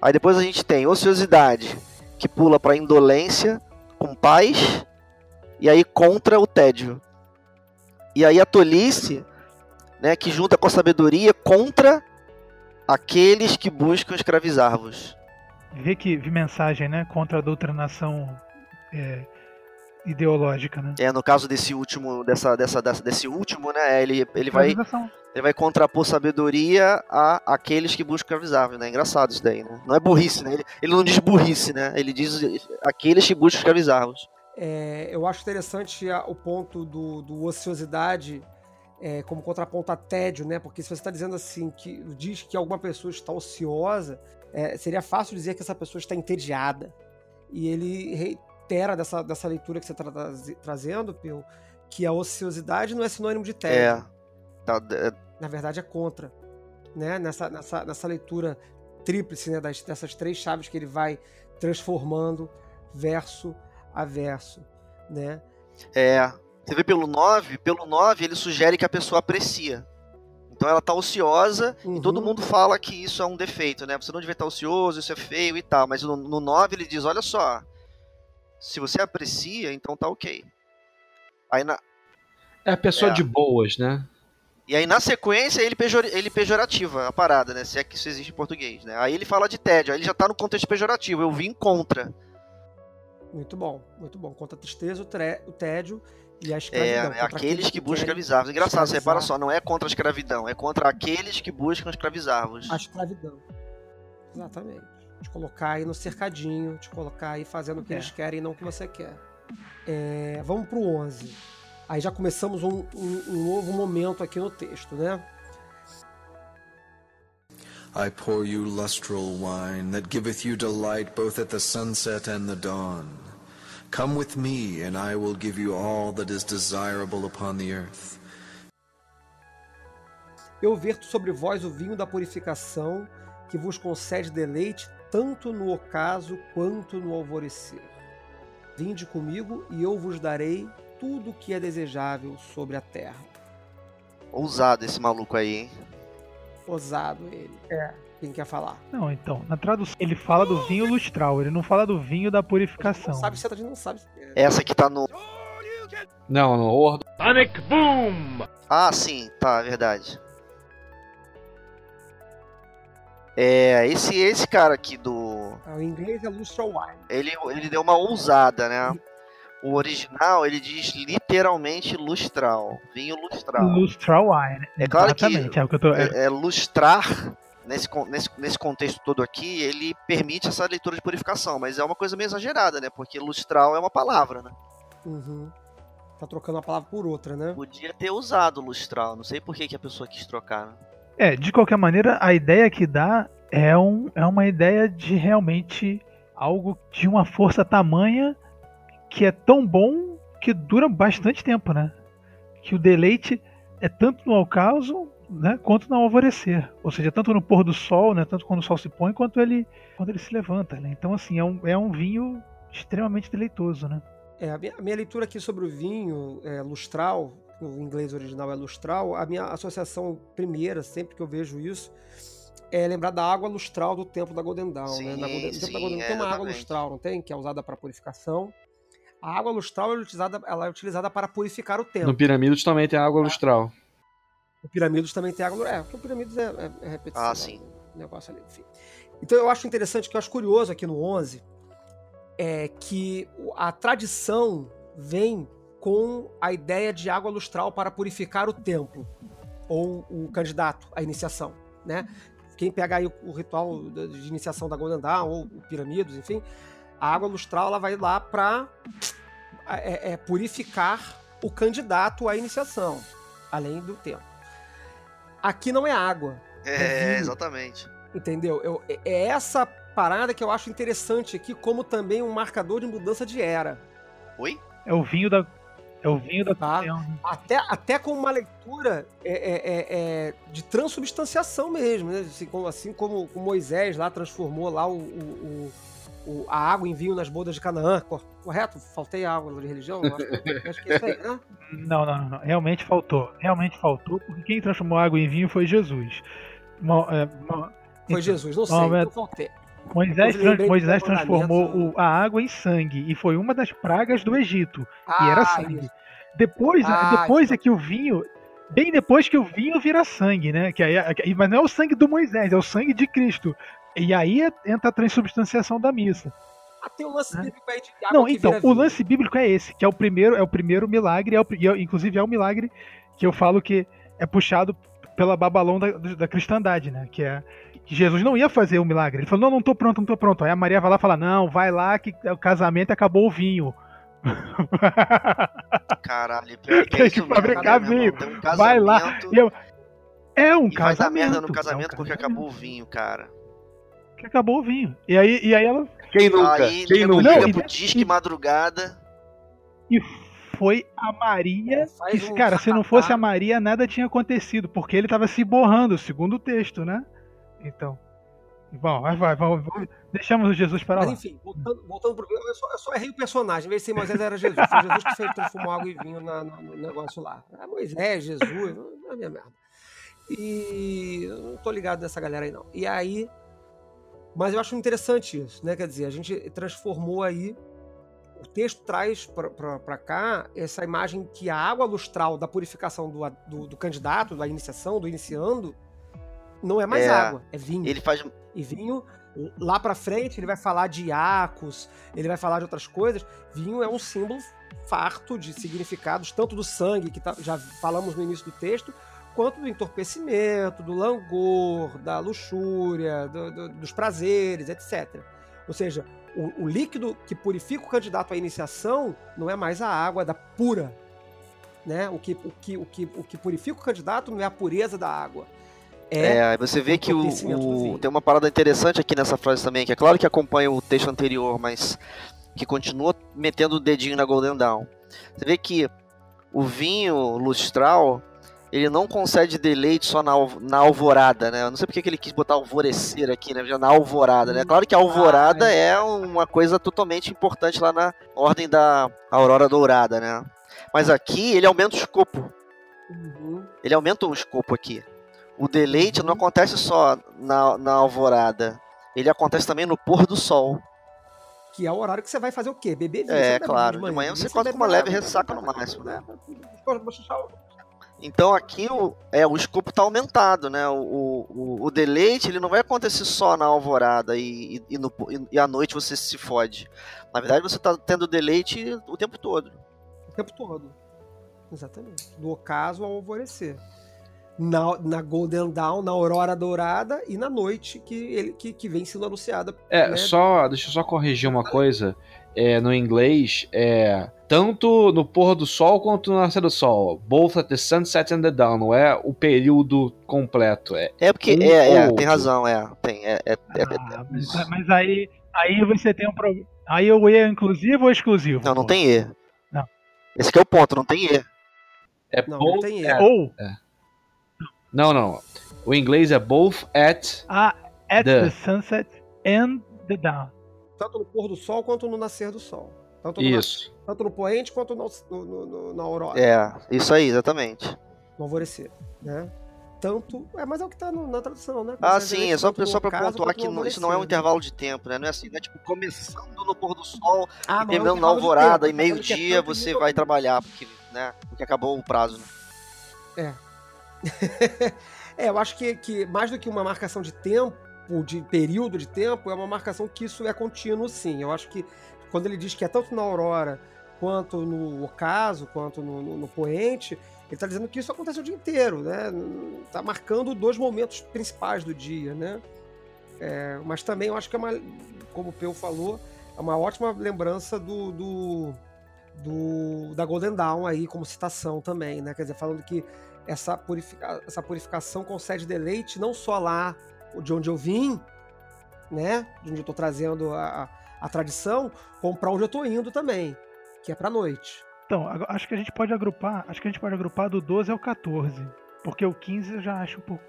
Aí depois a gente tem ociosidade, que pula para indolência, com paz, e aí contra o tédio. E aí a tolice, né, que junta com a sabedoria contra aqueles que buscam escravizar-vos. Vê que vi mensagem, né? Contra a doutrinação é, ideológica, né? É, no caso desse último, dessa, dessa, dessa- desse último, né, ele, ele vai ele vai contrapor sabedoria a aqueles que buscam escravizável, né? Engraçado isso daí, né? Não é burrice, né? Ele, ele não diz burrice, né? Ele diz aqueles que buscam escravizá-los. É, eu acho interessante o ponto do, do ociosidade é, como contraponto a tédio, né? Porque se você está dizendo assim, que diz que alguma pessoa está ociosa, é, seria fácil dizer que essa pessoa está entediada. E ele reitera dessa, dessa leitura que você está trazendo, Pio, que a ociosidade não é sinônimo de tédio. Tá, é, na verdade é contra, né? Nessa, nessa, nessa leitura tríplice, né? Das, dessas três chaves que ele vai transformando verso a verso, né? é. Você vê pelo 9, pelo 9 ele sugere que a pessoa aprecia. Então ela tá ociosa Uhum. e todo mundo fala que isso é um defeito, né? Você não devia estar ocioso, isso é feio e tal. Mas no, no 9 ele diz, olha só, se você aprecia, então tá ok. Aí na, É a pessoa É. de boas, né? E aí, na sequência, ele, pejor, ele pejorativa a parada, né? Se é que isso existe em português, né? Aí ele fala de tédio, aí ele já tá no contexto pejorativo. Eu vim contra. Muito bom, muito bom. Contra a tristeza, o, tre- o tédio e a É, escravidão. é aqueles que buscam querem escravizar-vos. Engraçado, você repara escravizar só, não é contra a escravidão, é contra aqueles que buscam escravizar-vos. A escravidão. Exatamente. Te colocar aí no cercadinho, te colocar aí fazendo o que É. eles querem e não o que você quer. É, vamos pro 11. Aí já começamos um, um- um novo momento aqui no texto, né? I pour you lustral wine that giveth you delight both at the sunset and the dawn. Come with me, and I will give you all that is desirable upon the earth. Eu verto sobre vós o vinho da purificação, que vos concede deleite tanto no ocaso quanto no alvorecer. Vinde comigo e eu vos darei tudo o que é desejável sobre a terra. Ousado esse maluco aí, hein? Ousado ele. É. Quem quer falar? Não, então, na tradução ele fala do vinho lustral, ele não fala do vinho da purificação. Não sabe se a gente não sabe. é. Essa que tá no. Não, no Ordo. Ah, sim, tá, verdade. É, esse, esse cara aqui do. Ah, O inglês é lustral wine. Ele, ele deu uma ousada, né? O original, ele diz literalmente lustral. Vinho lustral. Lustral wine. É claro que- Exatamente, é o que eu tô. é- É, lustrar, nesse, nesse, nesse contexto todo aqui, ele permite essa leitura de purificação, mas é uma coisa meio exagerada, né? Porque lustral é uma palavra, né? Uhum. Tá trocando uma palavra por outra, né? Podia ter usado lustral, não sei por que, que a pessoa quis trocar. Né? É, de qualquer maneira, a ideia que dá é, um, é uma ideia de realmente algo de uma força tamanha que é tão bom que dura bastante tempo, né? Que o deleite é tanto no ocaso, né, quanto no alvorecer. Ou seja, tanto no pôr do sol, né, tanto quando o sol se põe, quanto ele, quando ele se levanta. Né? Então, assim, é um, é um vinho extremamente deleitoso, né? É, a minha, a minha leitura aqui sobre o vinho é, lustral, no inglês original é lustral, a minha associação primeira, sempre que eu vejo isso, é lembrar da água lustral do templo da Golden Dawn, Sim, né? Na Golden, no templo da sim, Golden Dawn é, tem uma água lustral, não tem? Que é usada para purificação. A água lustral é utilizada, ela é utilizada para purificar o templo. No Pirâmides também tem água lustral. O Pirâmides também tem água. É, porque o Pirâmides é, é, é repetição. Ah, né? sim. O negócio ali, enfim. Então eu acho interessante, que eu acho curioso aqui no 11, é que a tradição vem com a ideia de água lustral para purificar o templo, ou o candidato à iniciação, né? Quem pega aí o, o ritual da- de iniciação da Golden Dawn, ou Pirâmides, enfim, a água lustral ela vai lá para é, é, purificar o candidato à iniciação, além do templo. Aqui não é água, É, vinho. exatamente. Entendeu? Eu- é- é essa parada que eu acho interessante aqui, como também um marcador de mudança de era. Oi? É o vinho da. É o vinho da Tá. comunhão, né? Até, até com uma leitura é, é- é- é de transubstanciação mesmo, né? Assim como, assim como o Moisés lá transformou lá o, o- o- o- a água em vinho nas bodas de Canaã, cor- correto? Faltei água de religião? Acho, que- acho que é isso aí, né? Não, não, não. Realmente faltou. Realmente faltou, porque quem transformou água em vinho foi Jesus. Mo- é, mo- Foi então, Jesus, não sei, Mohamed- então faltei. Moisés, Eu lembrei tran- do Moisés transformou o- a água em sangue e foi uma das pragas do Egito. e era Ah, sangue. isso. Depois, Ah, depois então. é que o vinho. Bem depois que o vinho vira sangue, né? Que aí, aí- mas não é o sangue do Moisés, é o sangue de Cristo. E aí é- entra a transubstanciação da missa. Ah, tem um lance Né? bíblico aí de água Não, então, o lance bíblico é esse, que é o primeiro, é o primeiro milagre, é o é- inclusive é o milagre que eu falo que é puxado pela Babalão da, da cristandade, né? Que é que Jesus não ia fazer o milagre. Ele falou: "Não, não tô pronto, não tô pronto". Aí a Maria vai lá e fala: "Não, vai lá que é o casamento acabou o vinho". Caralho, pior que Tem é que isso fabricar vinho. Tem um Vai lá, casamento e eu- É um e vai dar casamento. merda no é um casamento porque casamento acabou o vinho, cara. Que acabou o vinho. E aí, e aí ela Quem nunca? Aí Quem nunca? liga Não, e- pro disque e- madrugada. E foi a Maria. Faz que, um cara, se não fosse a Maria, nada tinha acontecido, porque ele tava se borrando, segundo o texto, né? Então. Bom, vai, vai, vai. deixamos o Jesus para Mas lá. enfim, voltando, voltando pro. Eu só, eu só errei o personagem. Em vez de ser Moisés, era Jesus. Foi Jesus que fez, transformou água e vinho na- na- no negócio lá. É Moisés, Jesus, não é a minha merda. E eu não tô ligado nessa galera aí, não. E aí. Mas eu acho interessante isso, né? Quer dizer, a gente transformou aí. O texto traz pra cá essa imagem que a água lustral da purificação do, do, do candidato, da iniciação, do iniciando, não é mais É. água, é vinho. Ele faz. E vinho, lá pra frente, ele vai falar de Iacos, ele vai falar de outras coisas. Vinho é um símbolo farto de significados, tanto do sangue, que tá- já falamos no início do texto, quanto do entorpecimento, do langor, da luxúria, do- do- dos prazeres, etc. Ou seja, o, o líquido que purifica o candidato à iniciação não é mais a água da pura. Né? O, que, o, que, o, que, o que purifica o candidato não é a pureza da água. É, aí você vê que o, o- vinho. tem uma parada interessante aqui nessa frase também, que é claro que acompanha o texto anterior, mas que continua metendo o dedinho na Golden Dawn. Você vê que o vinho lustral, ele não concede deleite só na, na alvorada, né? Eu não sei porque que ele quis botar alvorecer aqui, né? Na alvorada, né? Claro que a alvorada Ah, é uma coisa totalmente importante lá na ordem da aurora dourada, né? Mas aqui ele aumenta o escopo. Uhum. Ele aumenta o escopo aqui. O deleite Uhum. não acontece só na, na alvorada. Ele acontece também no pôr do sol. Que é o horário que você vai fazer o quê? Beber vinho. É, Você bebe claro. De manhã você Vinho acorda bebe com uma leve ressaca né? no máximo, né? O- Então aqui o, é, o escopo está aumentado, né? O, o, o deleite ele não vai acontecer só na alvorada e, e, no, e, e à noite você se fode. Na verdade você está tendo deleite o tempo todo. O tempo todo. Exatamente. Do ocaso ao alvorecer. Na, na Golden Dawn, na Aurora Dourada e na noite que, ele, que, que vem sendo anunciada. É, né? só, deixa eu só corrigir uma coisa. É, no inglês, é tanto no pôr do sol quanto no nascer do sol. Both at the sunset and the dawn. Não é o período completo. É, É porque Um é, é, tem razão, é, tem, é, é, é- Ah, mas, mas aí, aí você tem um problema. Aí o E é inclusivo ou exclusivo? não, não pô? tem E. Não. Esse é o ponto, não tem E. é Não, both não tem erro. Ou Não, não. O inglês é both at. a at The. the sunset and the dawn. Tanto no pôr do sol quanto no nascer do sol. Tanto no, Isso. tanto no poente quanto no, no- no- no- na aurora. É, isso aí, exatamente. No alvorecer. Né? tanto. É, mas é o que tá no- na tradução, né? Ah, sim, é só, só pra pontuar que não- isso não é um alvorecer. intervalo de tempo, né? Não é assim, não é tipo começando no pôr do sol Ah, e não, é um terminando na alvorada tempo, e é meio-dia tanto você vai trabalhar, porque, né? Porque acabou o prazo. Né? É, eu acho que, que mais do que uma marcação de tempo, de período de tempo, é uma marcação que isso é contínuo, sim. Eu acho que quando ele diz que é tanto na aurora quanto no ocaso, quanto no, no, no poente, ele está dizendo que isso acontece o dia inteiro, né? Tá marcando dois momentos principais do dia, né? É, mas também eu acho que é uma, como o Peu falou, é uma ótima lembrança do, do, do- da Golden Dawn aí como citação também, né? Quer dizer, falando que essa, purifica, essa purificação concede deleite não só lá de onde eu vim, né? De onde eu tô trazendo a, a, tradição, como para onde eu tô indo também, que é pra noite. Então, acho que a gente pode agrupar, acho que a gente pode agrupar do 12 ao 14, porque o 15 eu já acho um pouco,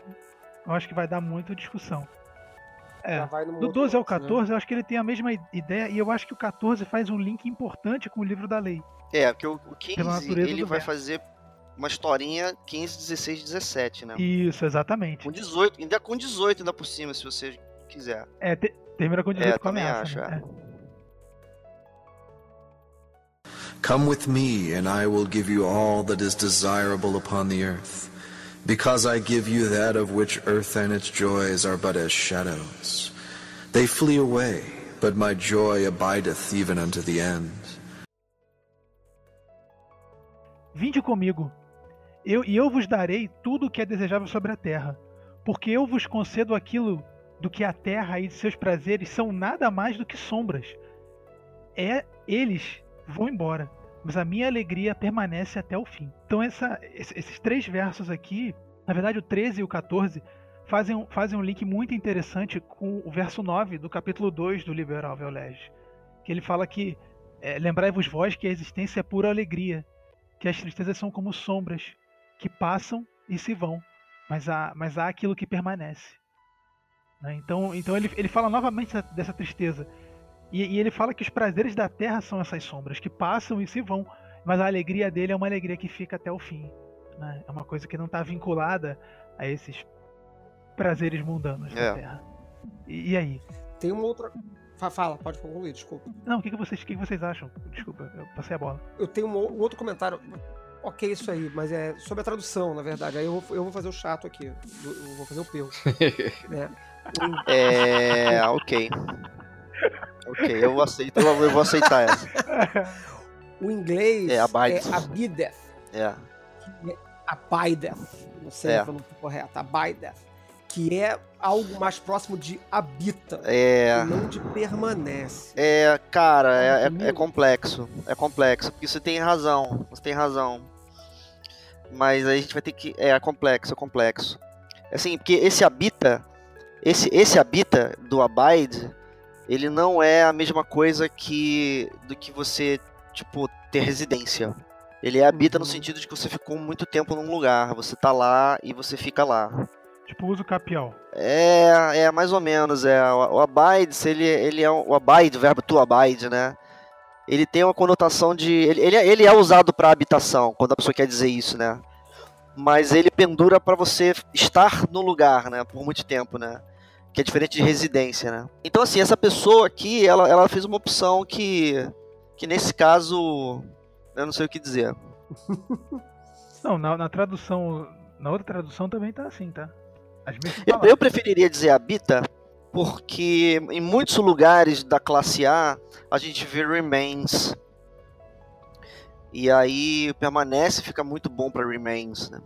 eu acho que vai dar muita discussão. É, do outro 12 ao lance, né? 14 eu acho que ele tem a mesma ideia e eu acho que o 14 faz um link importante com o livro da lei. É, porque o, o Pela 15 natureza ele vai verbo. fazer uma historinha 15, 16, 17, né? Isso, exatamente. Com 18, ainda com 18 ainda por cima, se você quiser. É, te- termina com 18 É, com também ameaça. acho, né? é. Come with me, and I will give you all that is desirable upon the earth, because I give you that of which earth and its joys are but as shadows. They flee away, but my joy abideth even unto the end. Vinde comigo, eu, e eu vos darei tudo o que é desejável sobre a terra, porque eu vos concedo aquilo do que a terra e de seus prazeres são nada mais do que sombras. É, eles vão embora, mas a minha alegria permanece até o fim. Então essa- esse- esses três versos aqui, na verdade o 13 e o 14, fazem, fazem um link muito interessante com o verso 9 do capítulo 2 do Liberal Velege, que ele fala que é, lembrai-vos vós que a existência é pura alegria, que as tristezas são como sombras que passam e se vão, mas há, mas há aquilo que permanece. né? Então, então ele, ele fala novamente dessa, tristeza. E, e ele fala que os prazeres da terra são essas sombras que passam e se vão, mas a alegria dele é uma alegria que fica até o fim. né? É uma coisa que não está vinculada a esses prazeres mundanos É. da terra. E, e aí? Tem uma outra. Fa- Fala, pode concluir, desculpa. Não, o que, que, vocês, o que, que vocês acham? Desculpa, eu passei a bola. Eu tenho um, um outro comentário. Ok, isso aí, mas é sobre a tradução, na verdade. Aí eu vou, eu vou fazer o chato aqui. Eu vou fazer o peu. né? O- É. ok. Ok, eu aceito, eu, eu vou aceitar essa. O inglês É, é abideth. abideth. É. Abideth. Não sei É. a pronúncia correta. Abideth. Que é algo mais próximo de habita. É. Não de permanece. É, cara, é, é- é complexo. É complexo. Porque você tem razão. Você tem razão. Mas aí a gente vai ter que. É, complexo, é complexo. Assim, porque esse habita. Esse, esse habita do Abide, ele não é a mesma coisa que. do que você, tipo, ter residência. Ele é habita no Uhum. sentido de que você ficou muito tempo num lugar. Você tá lá e você fica lá. Tipo, uso capial. É, é mais ou menos, é. O, o abide, se ele, ele é o abide, o verbo to abide, né? Ele tem uma conotação de. Ele, ele, é- ele é usado para habitação, quando a pessoa quer dizer isso, né? Mas ele pendura para você estar no lugar, né? Por muito tempo, né? Que é diferente de residência, né? Então, assim, essa pessoa aqui, ela, ela fez uma opção que. Que nesse caso. Eu não sei o que dizer. Não, na, na tradução. Na outra tradução também tá assim, tá? Eu, eu preferiria dizer habita, porque em muitos lugares da classe A a gente vê remains. E aí permanece fica muito bom para remains, né?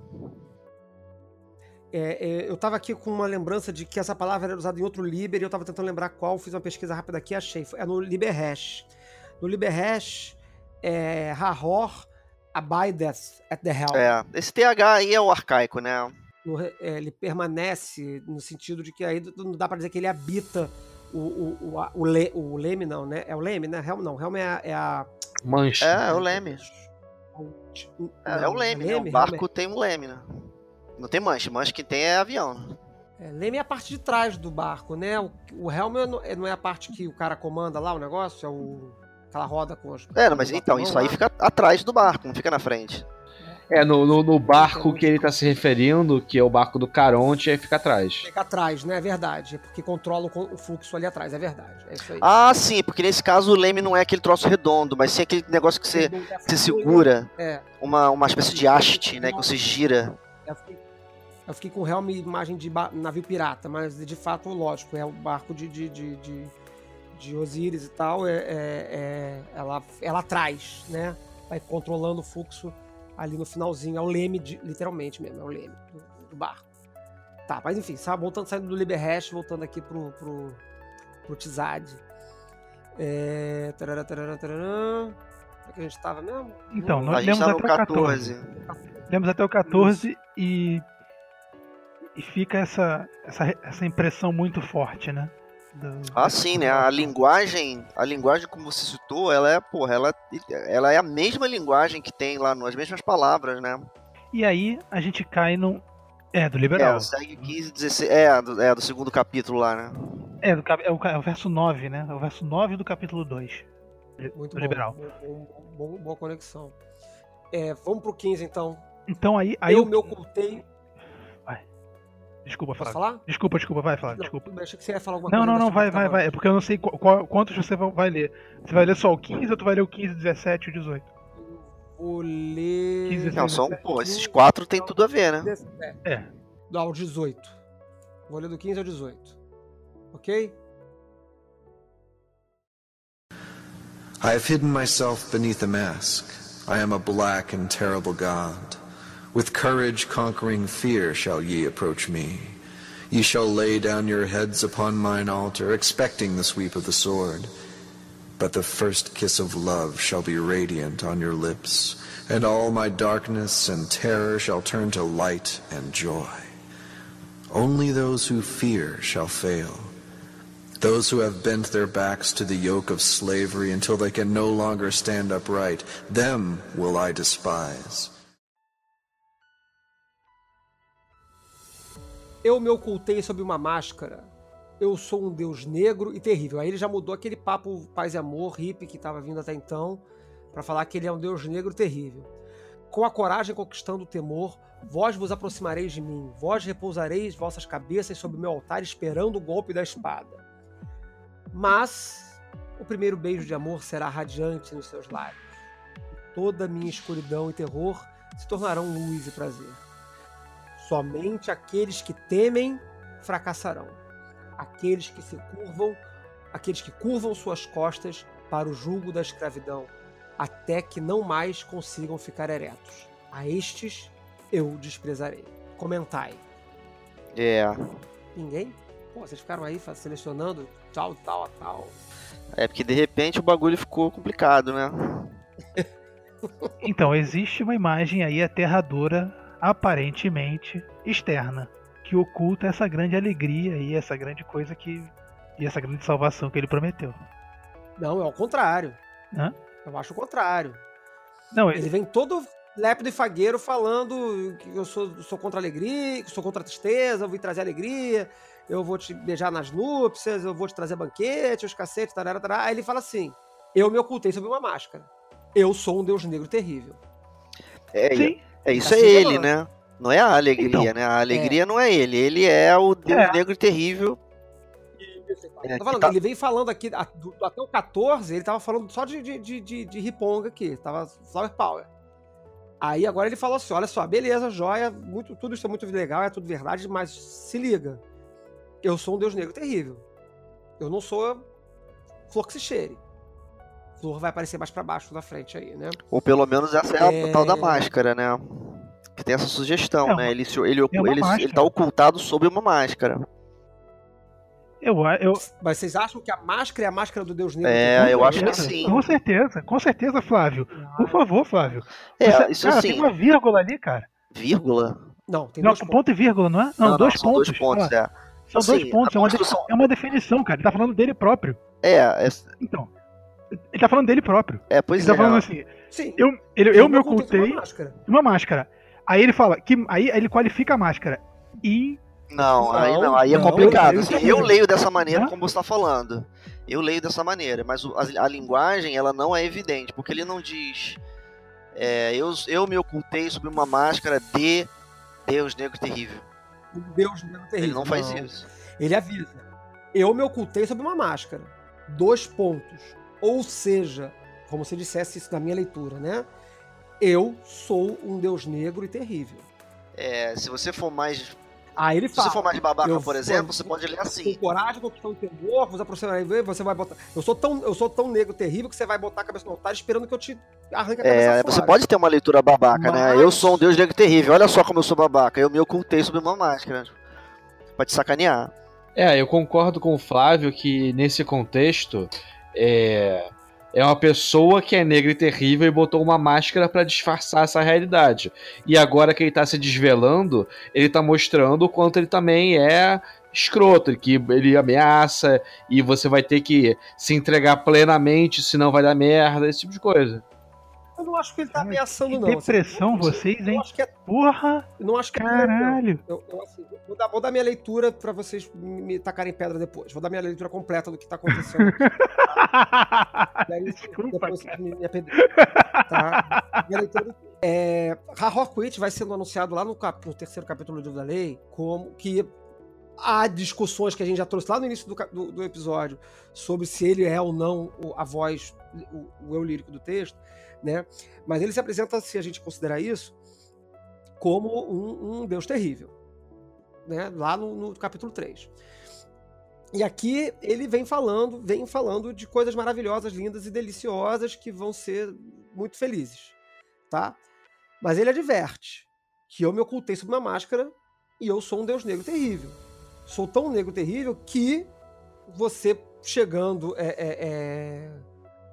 É, é, eu tava aqui com uma lembrança de que essa palavra era usada em outro Liber e eu tava tentando lembrar qual. Fiz uma pesquisa rápida aqui e achei. É no Liberhash. No Liberhash, é Rahor abideth at the helm. É, esse TH aí é o arcaico, né? No é, ele permanece no sentido de que aí não dá pra dizer que ele habita o, o, o, a- o, le, o leme, não, né? É o leme, né? Helm não. Helm é a. É, a, Mancha. É, é o leme. É, é o leme, né? leme, O barco Helm tem um leme, né? Não tem mancha, mancha que tem é avião. É, é, leme é a parte de trás do barco, né? O, o helm é é- não é a parte que o cara comanda lá o negócio, é o aquela roda com os. É, mas então, isso aí fica atrás do barco, não fica na frente. É, no, no, no barco que ele tá se referindo, que é o barco do Caronte, aí fica atrás. Fica atrás, né? É verdade. É porque controla o, fluxo ali atrás, é verdade. É isso aí. Ah, sim, porque nesse caso o leme não é aquele troço redondo, mas sim aquele negócio que você, você segura, É. uma, uma espécie de haste, né? Que você gira. Eu fiquei, eu fiquei com real imagem de navio pirata, mas de fato, lógico, é o barco de, de, de, de, de Osíris e tal, é, é- é- ela, ela traz, né? Vai controlando o fluxo ali no finalzinho. É o leme, de- literalmente mesmo, é o leme do, do barco. Tá, mas enfim, sabe, voltando, saindo do Liberhash, voltando aqui pro, pro, pro Tizad. É. Tarará, tarará, tarará. Onde é que a gente tava mesmo? Então, nós lemos tá até o 14. 14. Lemos até o 14 e. E fica essa, essa, essa impressão muito forte, né? Do- Ah, sim, né? A linguagem, a linguagem como você citou, ela é, porra, ela, ela é a mesma linguagem que tem lá, no- as mesmas palavras, né? E aí a gente cai no. É, do É, liberal. segue 15, 16, é, do, é, do segundo capítulo lá, né? É, do, é, o, é o verso 9, né? É o verso 9 do capítulo 2. Muito do bom, liberal. bom, bom- boa conexão. É, vamos pro 15 então. Então aí. aí eu me ocultei. Desculpa, Posso falar? Desculpa, desculpa, vai, Flávio, Não, desculpa. bem, achei que você ia falar alguma Não, coisa. não, ainda não, vai, o vai, vai. É porque eu não sei qu- qual- quantos você va- vai ler. Você vai ler só o 15 ou tu vai ler o 15, 17 e o 18? Vou ler. 15, Não, são, 17. pô, esses quatro tem tudo a ver, né? É. É. Do ao 18. Vou ler do 15 ao 18. Ok? I have hidden myself beneath a mask. I am a black and terrible god. With courage conquering fear shall ye approach me. Ye shall lay down your heads upon mine altar, expecting the sweep of the sword. But the first kiss of love shall be radiant on your lips, and all my darkness and terror shall turn to light and joy. Only those who fear shall fail. Those who have bent their backs to the yoke of slavery until they can no longer stand upright, them will I despise. Eu me ocultei sob uma máscara. Eu sou um deus negro e terrível. Aí ele já mudou aquele papo paz e amor hippie que estava vindo até então para falar que ele é um deus negro terrível. Com a coragem conquistando o temor, vós vos aproximareis de mim. Vós repousareis vossas cabeças sobre meu altar esperando o golpe da espada. Mas o primeiro beijo de amor será radiante nos seus lábios. Toda minha escuridão e terror se tornarão luz e prazer. Somente aqueles que temem fracassarão. Aqueles que se curvam, aqueles que curvam suas costas para o jugo da escravidão, até que não mais consigam ficar eretos. A estes eu desprezarei. Comentai. É. Ninguém? Pô, vocês ficaram aí selecionando tal, tal, tal. É porque de repente o bagulho ficou complicado, né? Então, existe uma imagem aí aterradora, aparentemente externa, que oculta essa grande alegria e essa grande coisa que. e essa grande salvação que ele prometeu. Não, é o contrário. Hã? Eu acho o contrário. Não, Ele vem todo lépido e fagueiro falando que eu sou, sou contra a alegria, que eu sou contra a tristeza, eu vim trazer alegria, eu vou te beijar nas núpcias, eu vou te trazer banquete, os cacetes, tarará, tarará. Aí ele fala assim: Eu me ocultei sob uma máscara. Eu sou um deus negro terrível. É, sim. É isso Tá é ele, né? Não é a alegria, Então, né? A alegria não é ele. Ele é o Deus É. Negro Terrível. É, Tô falando, tá- ele vem falando aqui, a- do- até o 14, ele tava falando só de, de, de, de, de riponga aqui, tava Flower Power. Aí agora ele falou assim: olha só, beleza, joia, muito, tudo isso é muito legal, é tudo verdade, mas se liga. Eu sou um deus negro terrível. Eu não sou flor que se cheire. Flor vai aparecer mais pra baixo na frente aí, né? Ou pelo menos essa é a É. tal da máscara, né? Que tem essa sugestão, É uma- né? Ele, ele, é ele, ele tá ocultado sob uma máscara. Eu, eu, Mas vocês acham que a máscara é a máscara do deus negro? É, eu acho que certeza, sim. Com certeza, com certeza, Flávio. Por favor, Flávio. É, Você- isso cara, sim. tem uma vírgula ali, cara. Vírgula? Não, tem Não, dois ponto, pontos. e vírgula, não é? Não, dois, são pontos. dois pontos, é. São dois Assim, pontos, a é uma, construção- é uma definição, cara. Ele tá falando dele próprio. É, é, Então, ele tá falando dele próprio. é, pois Ele tá é. falando assim, Sim. eu, ele, eu me ocultei uma máscara. uma máscara. Aí ele fala, que aí ele qualifica a máscara. E Não, aí não, aí é Não, complicado. eu- Assim, eu- eu leio dessa maneira Hã? como você tá falando. Eu leio dessa maneira, mas a, a linguagem, ela não é evidente, porque ele não diz É, eu, eu me ocultei sob uma máscara de Deus Negro Terrível. Deus negro terrível. Ele não faz isso. Ele avisa. Eu me ocultei sob uma máscara. Dois pontos. Ou seja, como se dissesse isso na minha leitura, né? Eu sou um Deus negro e terrível. É, se você for mais. Aí ele Se fala. você for mais babaca, eu por sou- exemplo, você pode ler com assim. coragem, conquistar o temor, você aproximar você vai botar. Eu sou tão, eu sou tão negro terrível que você vai botar a cabeça no altar esperando que eu te arranque a cabeça É, fora. você pode ter uma leitura babaca, né? Mas- Eu sou um Deus Negro Terrível. Olha só como eu sou babaca. Eu me ocultei sob uma máscara. Pra te sacanear. É, eu concordo com o Flávio que nesse contexto é, é uma pessoa que é negra e terrível e botou uma máscara pra disfarçar essa realidade. E agora que ele tá se desvelando, ele tá mostrando o quanto ele também é escroto, que ele ameaça e você vai ter que se entregar plenamente, senão vai dar merda, esse tipo de coisa. Eu não acho que ele tá ameaçando, não. depressão Assim, vocês, Eu hein? acho que é. Porra! Não acho que é. Caralho! Eu, eu, assim, vou, dar, vou dar minha leitura pra vocês me tacarem pedra depois. Vou dar minha leitura completa do que tá acontecendo. E aí, Desculpa, depois cara. vocês me, me tá? Minha leitura do- é, Harroquit vai sendo anunciado lá no, cap- no terceiro capítulo do livro da lei como que há discussões que a gente já trouxe lá no início do, do- do episódio sobre se ele é ou não a voz, o, o eu lírico do texto, né? Mas ele se apresenta, se a gente considerar isso, como um, um deus terrível, né? Lá no, no capítulo 3. E aqui ele vem falando, vem falando de coisas maravilhosas, lindas e deliciosas que vão ser muito felizes, tá? Mas ele adverte que eu me ocultei sob uma máscara e eu sou um deus negro terrível. Sou tão negro terrível que você chegando é, é, é,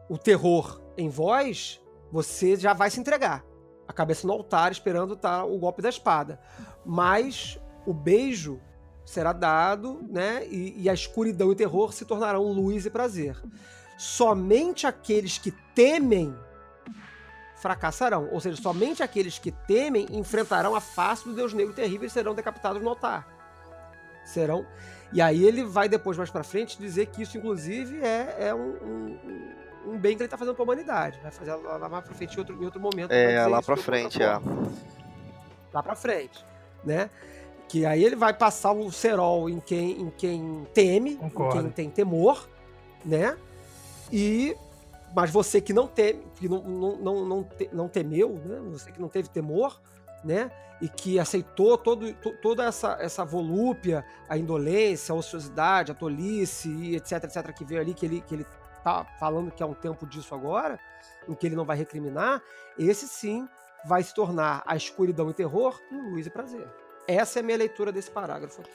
o terror em voz, você já vai se entregar. A cabeça no altar esperando tá o golpe da espada. Mas o beijo será dado, né? E, e a escuridão e terror se tornarão luz e prazer. Somente aqueles que temem fracassarão. Ou seja, somente aqueles que temem enfrentarão a face do Deus Negro terrível e serão decapitados no altar. Serão. E aí ele vai depois, mais pra frente, dizer que isso, inclusive, é, é um, um- um bem que ele tá fazendo pra humanidade. Vai fazer lá lá mais pra frente em outro, em outro momento. É, lá pra frente, é. lá pra frente, né? Que aí ele vai passar o cerol em quem, em quem teme, Concordo. em quem tem temor, né? E mas você que não teme, que não, não, não, não, te- não temeu, né? Você que não teve temor, né? E que aceitou todo, to- toda essa, essa volúpia, a indolência, a ociosidade, a tolice etc, etc, que veio ali, que ele, que ele tá falando que é um tempo disso agora, em que ele não vai recriminar, esse sim vai se tornar a escuridão e terror em luz e prazer. Essa é a minha leitura desse parágrafo aqui.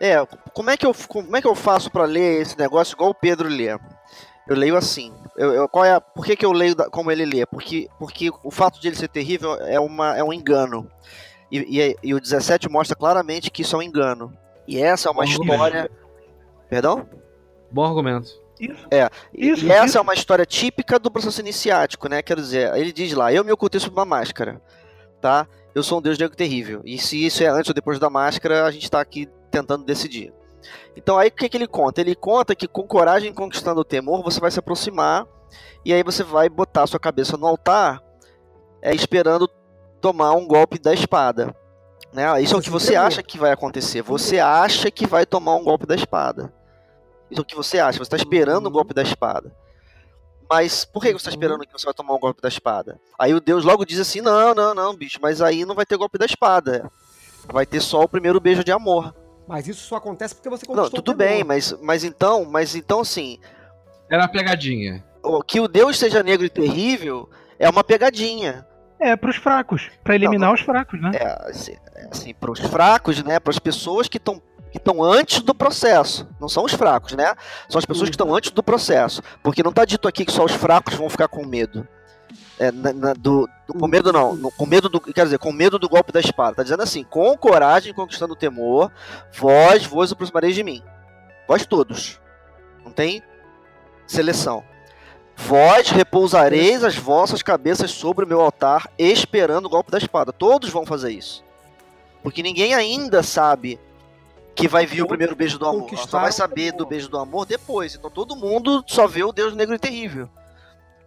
É, como é que eu, como é que eu faço pra ler esse negócio igual o Pedro lê? Eu leio assim. Eu, eu- qual é a- por que, que eu leio da- como ele lê? Porque, porque o fato de ele ser terrível é, uma, é um engano. E, e- e o 17 mostra claramente que isso é um engano. E essa é uma Bom história. Perdão? Bom argumento. Isso. E- Isso, e essa isso. é uma história típica do processo iniciático, né? Quer dizer, ele diz lá, eu me ocultei sob uma máscara, tá? Eu sou um deus negro terrível. E se isso é antes ou depois da máscara, a gente tá aqui tentando decidir. Então aí o que, que ele conta? Ele conta que com coragem conquistando o temor, você vai se aproximar e aí você vai botar sua cabeça no altar, é, esperando tomar um golpe da espada. Né? Isso é o que Você acha que vai acontecer. Você acha que vai tomar um golpe da espada. É o que você acha. Você está esperando o golpe da espada. Mas por que você está esperando que você vai tomar um golpe da espada? Aí o Deus logo diz assim: não, não, não, bicho, mas aí não vai ter golpe da espada. Vai ter só o primeiro beijo de amor. Mas isso só acontece porque você Não, conquistou tudo o temor. bem, mas, mas então, mas então assim, Era uma pegadinha. o- que o Deus seja negro e terrível é uma pegadinha. É, pros fracos. Pra eliminar os fracos, né? É assim, é assim para os fracos, né? Para as pessoas que estão que estão antes do processo. Não são os fracos, né? São as pessoas que estão antes do processo. Porque não está dito aqui que só os fracos vão ficar com medo. É, na- na- do, do- com medo não, no- com medo do, quer dizer, com medo do golpe da espada. Tá dizendo assim, com coragem conquistando o temor, vós vos aproximareis de mim. Vós todos. Não tem seleção. Vós repousareis as vossas cabeças sobre o meu altar, esperando o golpe da espada. Todos vão fazer isso. Porque ninguém ainda sabe que vai vir o primeiro beijo do amor. Só Conquistar vai saber do beijo do amor depois. Então todo mundo só vê o Deus negro e terrível.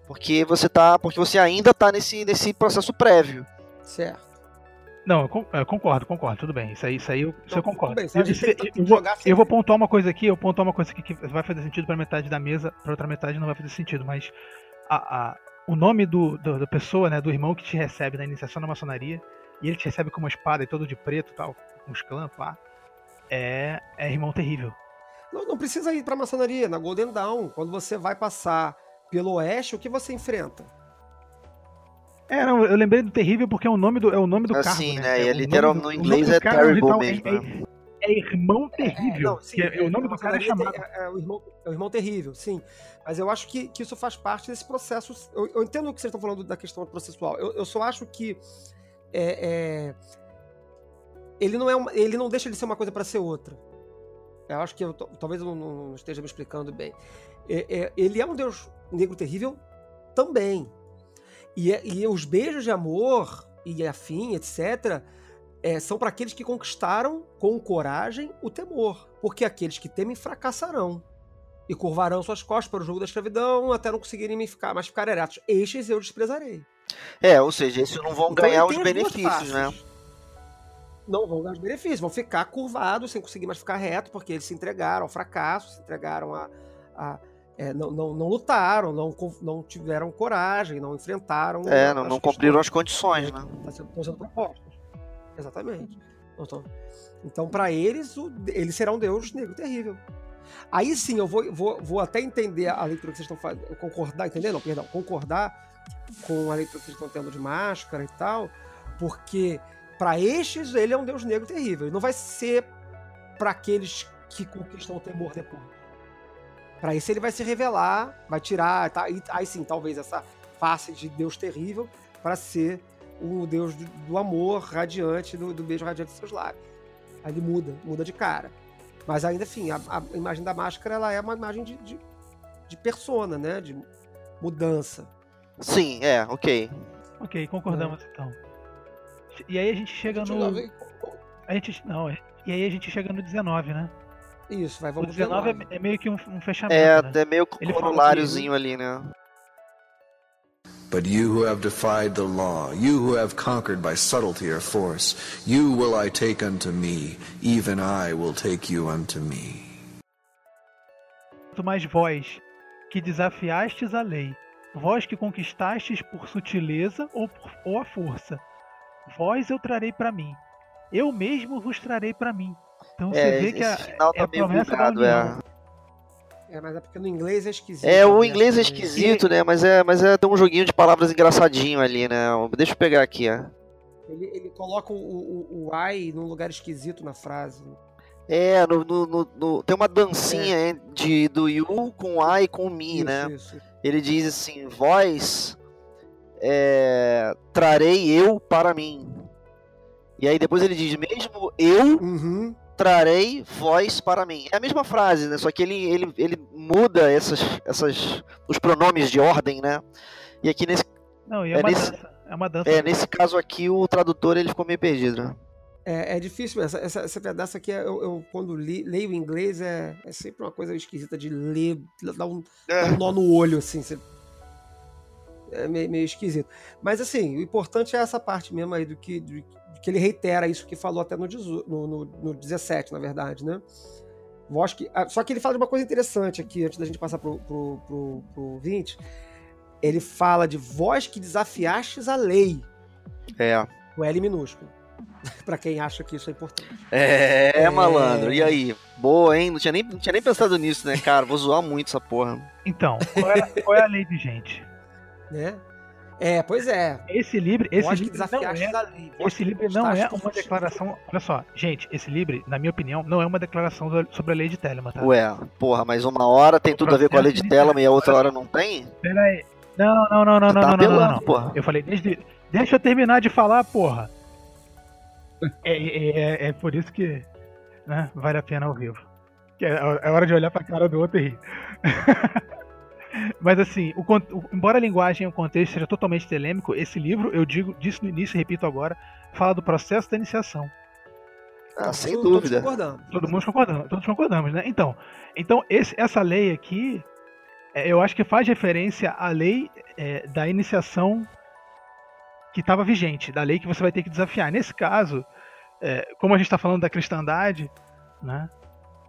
Porque você tá. Porque você ainda tá nesse, nesse processo prévio. Certo. Não, eu eu concordo, concordo, tudo bem. Isso aí, isso aí eu, isso eu concordo. tudo bem, só Eu, que eu vou, eu vou pontuar uma coisa aqui, eu pontuar uma coisa aqui que vai fazer sentido pra metade da mesa, pra outra metade não vai fazer sentido, mas a, a- o nome do, do- da pessoa, né, do irmão que te recebe na iniciação na maçonaria, e ele te recebe com uma espada e todo de preto tal, com os clãs, pá, é, é irmão terrível. Não, não precisa ir pra maçonaria. Na Golden Dawn, quando você vai passar pelo oeste, o que você enfrenta? É, não, eu lembrei do terrível porque é o nome do, é o nome do Assim, cargo, né? É E o literal- nome do- no inglês é terrible mesmo, é- né? é, é irmão terrível. não, sim, é- é- o nome do cara é chamado. É, é o irmão, é o irmão terrível, sim. Mas eu acho que, que isso faz parte desse processo. Eu, eu entendo o que vocês estão falando da questão processual. Eu, eu só acho que é, é, ele, não é uma- ele não deixa de ser uma coisa para ser outra. Eu acho que eu talvez eu não, não- esteja me explicando bem. É- é, ele é um deus negro terrível também. E, é- e os beijos de amor e afim, etc., é, são para aqueles que conquistaram com coragem o temor, porque aqueles que temem fracassarão e curvarão suas costas para o jogo da escravidão até não conseguirem me ficar, mais ficar eretos. Estes eu desprezarei. É, ou seja, esses não vão Então, ganhar os benefícios, né? Não vão ganhar os benefícios, vão ficar curvados sem conseguir mais ficar reto, porque eles se entregaram ao fracasso, se entregaram a. a- é, não, não, não lutaram, não, não tiveram coragem, não enfrentaram. É, não, não cumpriram as condições, né? estão sendo, sendo propostas. Exatamente. Não tão- Então, para eles, o- ele será um deus negro terrível. Aí sim, eu vou, vou, vou até entender a leitura que vocês estão fazendo, concordar, entender? Não, perdão, concordar com a leitura que vocês estão tendo de máscara e tal, porque para estes ele é um deus negro terrível. Ele não vai ser para aqueles que conquistam o temor depois. Para esse ele vai se revelar, vai tirar, tá? E aí sim, talvez essa face de deus terrível para ser o deus do, do amor radiante, do, do beijo radiante dos seus lábios. Aí ele muda, muda de cara. Mas ainda assim, a, a imagem da máscara ela é uma imagem de, de, de persona, né? De mudança. Sim, é, ok. Ok, concordamos então. E aí a gente chega no. A gente, não, é- e aí a gente chega no 19, né? Isso, vai, O vamos 19 19. é, é meio que um, um fechamento. É, né? é meio Ele fala coroláriozinho ali, né? But you who have defied the law, you who have conquered by subtlety or force, you will I take unto me, even I will take you unto me. Mais vós que desafiastes a lei, vós que conquistastes por sutileza ou, por, ou a força, vós eu trarei para mim, eu mesmo vos trarei para mim. Então você É, vê esse que a, final é tá a meio promessa da bugado, união. é. É, mas é porque no inglês é esquisito. É, o né? inglês é esquisito, né? Mas é, mas é tem um joguinho de palavras engraçadinho ali, né? Deixa eu pegar aqui, ó. Ele, ele coloca o, o, o I num lugar esquisito na frase. É, no, no- no- no- tem uma dancinha hein, de, do you com I e com me, Isso, né? isso. Ele diz assim: Vós é, trarei eu para mim. E aí depois ele diz: Mesmo eu Uhum. trarei vós para mim. É a mesma frase, né? Só que ele, ele, ele muda essas, essas, os pronomes de ordem, né? E aqui nesse, Não, e é, É uma nesse- dança. É uma dança. é, nesse caso aqui, o tradutor ele ficou meio perdido, né? É, é difícil. Essa, essa, essa pedaço aqui, eu, eu, quando li- leio em inglês, é, é sempre uma coisa esquisita de ler, dá um, dá um nó no olho, assim. você- É meio, meio esquisito. Mas, assim, o importante é essa parte mesmo aí do que, do, do que ele reitera isso que falou até no, 18 no, no, no 17, na verdade, né? Que, ah, só que ele fala de uma coisa interessante aqui, antes da gente passar pro, pro, pro, pro 20. Ele fala de voz que desafiastes a lei. É. O L minúsculo. pra quem acha que isso é importante. É, É. malandro. E aí? Boa, hein? Não tinha, nem, não tinha nem pensado nisso, né, cara? Vou zoar muito essa porra. Então, qual é, qual é a lei vigente? Né? É, pois é. Esse livro, esse que livro não é. Voz esse livro não é conquistaste uma por- declaração. Olha só, gente, esse livro, na minha opinião, não é uma declaração sobre a lei de Telemann, tá? Ué, porra, mas uma hora tem tudo a ver com a lei de Telema e a outra hora não tem? Pera aí. Não, não, não, não, não, tá não, não, não. porra. Eu falei, desde, deixa eu terminar de falar, porra. É, é, é- é por isso que né, vale a pena ao vivo. Que é, é hora de olhar pra cara do outro e rir. Mas assim, o, embora a linguagem e o contexto seja totalmente telêmico, esse livro, eu digo, disse no início e repito agora, fala do processo da iniciação. Ah, sem Todos dúvida. concordamos. Todo mundo concordamos, todos concordamos, né? Então, então esse, essa lei aqui é, eu acho que faz referência à lei é, da iniciação que estava vigente, da lei que você vai ter que desafiar. Nesse caso, é, como a gente está falando da cristandade, né?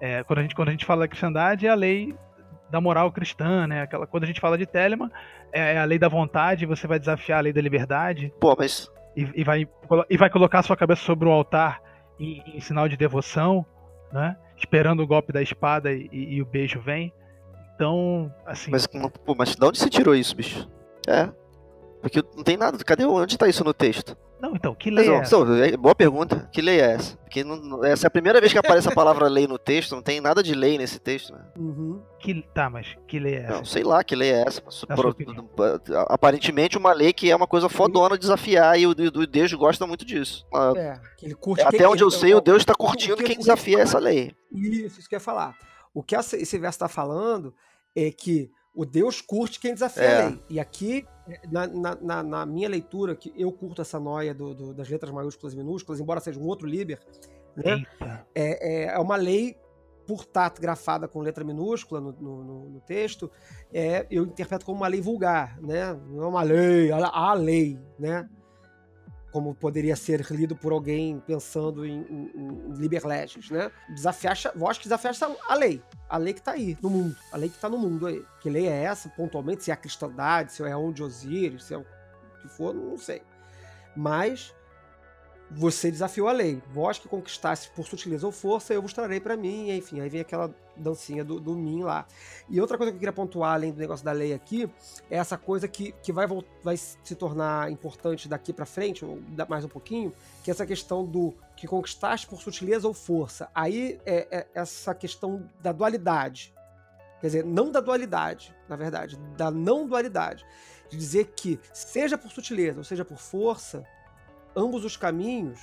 É, quando, a gente, quando a gente fala da cristandade, é a lei da moral cristã, né? Aquela, quando a gente fala de Telemann, é, é a lei da vontade, você vai desafiar a lei da liberdade. Pô, mas. E, e vai, e vai colocar a sua cabeça sobre o altar em, em sinal de devoção, né? Esperando o golpe da espada e, e, e o beijo vem. Então, assim. Mas, pô, mas de onde você tirou isso, bicho? É. Porque não tem nada. Cadê onde tá isso no texto? Não, então, que lei Mas, é essa? então, é- boa pergunta. Que lei é essa? Porque não- essa é a primeira vez que aparece a palavra lei no texto, não tem nada de lei nesse texto, né? Uhum. Que, tá, mas que lei é essa? Não, sei lá que lei é essa. pro- aparentemente uma lei que é uma coisa fodona desafiar e o, o Deus gosta muito disso. Ah, É, que ele curte. Até quem- onde eu então, sei, o Deus está curtindo quem desafia essa lei. Isso, isso que eu ia falar. O que esse verso está falando é que o Deus curte quem desafia É. a lei. E aqui, na, na- na- minha leitura, que eu curto essa noia do- do- das letras maiúsculas e minúsculas, embora seja um outro Liber, né? É, é- é uma lei, por estar grafada com letra minúscula no, no- no- no texto, é, eu interpreto como uma lei vulgar, né? Não é uma lei, a, a lei, né? Como poderia ser lido por alguém pensando em, em, em liber né? Desafiar, voz que desafiar a lei. A lei que está aí, no mundo. A lei que está no mundo aí. Que lei é essa, pontualmente? Se é a cristandade, se é onde Osíris, se é o que for, não sei. Mas você desafiou a lei. Vós que conquistasse por sutileza ou força, eu vos trarei para mim. Enfim, aí vem aquela dancinha do, do Min lá. E outra coisa que eu queria pontuar, além do negócio da lei aqui, é essa coisa que, que vai, vai se tornar importante daqui para frente, ou mais um pouquinho, que é essa questão do que conquistaste por sutileza ou força. Aí é, é essa questão da dualidade. Quer dizer, não da dualidade, na verdade, da não dualidade. De dizer que, seja por sutileza ou seja por força, ambos os caminhos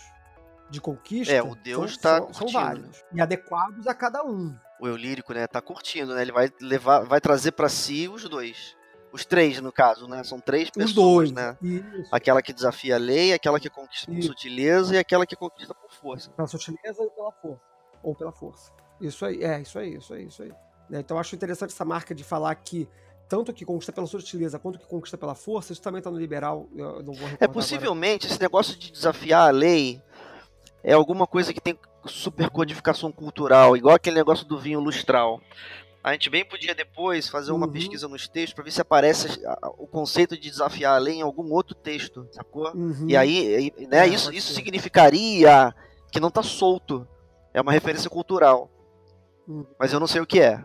de conquista É, o Deus são, tá são, são válidos e adequados a cada um. O eu lírico, né, tá curtindo, né? Ele vai levar, vai trazer pra si os dois. Os três, no caso, né? São três Os pessoas, dois. né? Isso. Aquela que desafia a lei, aquela que conquista por Isso. sutileza e aquela que conquista por força. Pela sutileza e pela força. Ou pela força. Isso aí, é, isso aí, isso aí, isso aí. Então eu acho interessante essa marca de falar que tanto que conquista pela sutileza quanto que conquista pela força, isso também tá no liberal. Eu não vou recordar É agora. possivelmente esse negócio de desafiar a lei é alguma coisa que tem supercodificação cultural, igual aquele negócio do vinho lustral. A gente bem podia depois fazer uma Uhum. pesquisa nos textos para ver se aparece o conceito de desafiar a lei em algum outro texto, sacou? Uhum. E aí, né, É, isso, isso ser. significaria que não tá solto. É uma referência cultural. Uhum. Mas eu não sei o que é.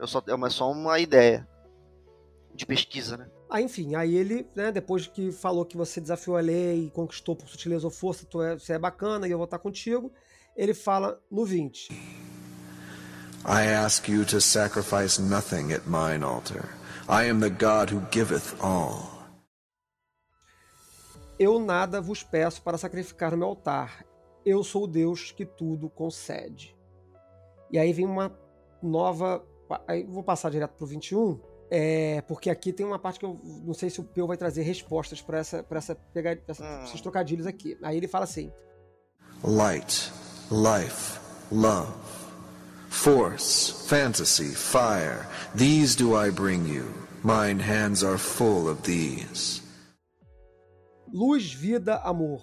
Eu só, é só uma ideia de pesquisa, né? Ah, enfim, aí ele, né, depois que falou que você desafiou a lei e conquistou por sutileza ou força, tu é, você é bacana e eu vou estar contigo, ele fala no 20. I ask you to sacrifice nothing at mine altar. I am the God who giveth all. Eu nada vos peço para sacrificar no meu altar. Eu sou o Deus que tudo concede. E aí vem uma nova. Aí vou passar direto pro 21, é, porque aqui tem uma parte que eu não sei se o Peu vai trazer respostas para essa, pra essa pegar essa, Hum. esses trocadilhos aqui. Aí ele fala assim: Light, life, love, force, fantasy, fire, these do I bring you. Mine hands are full of these. Luz, vida, amor,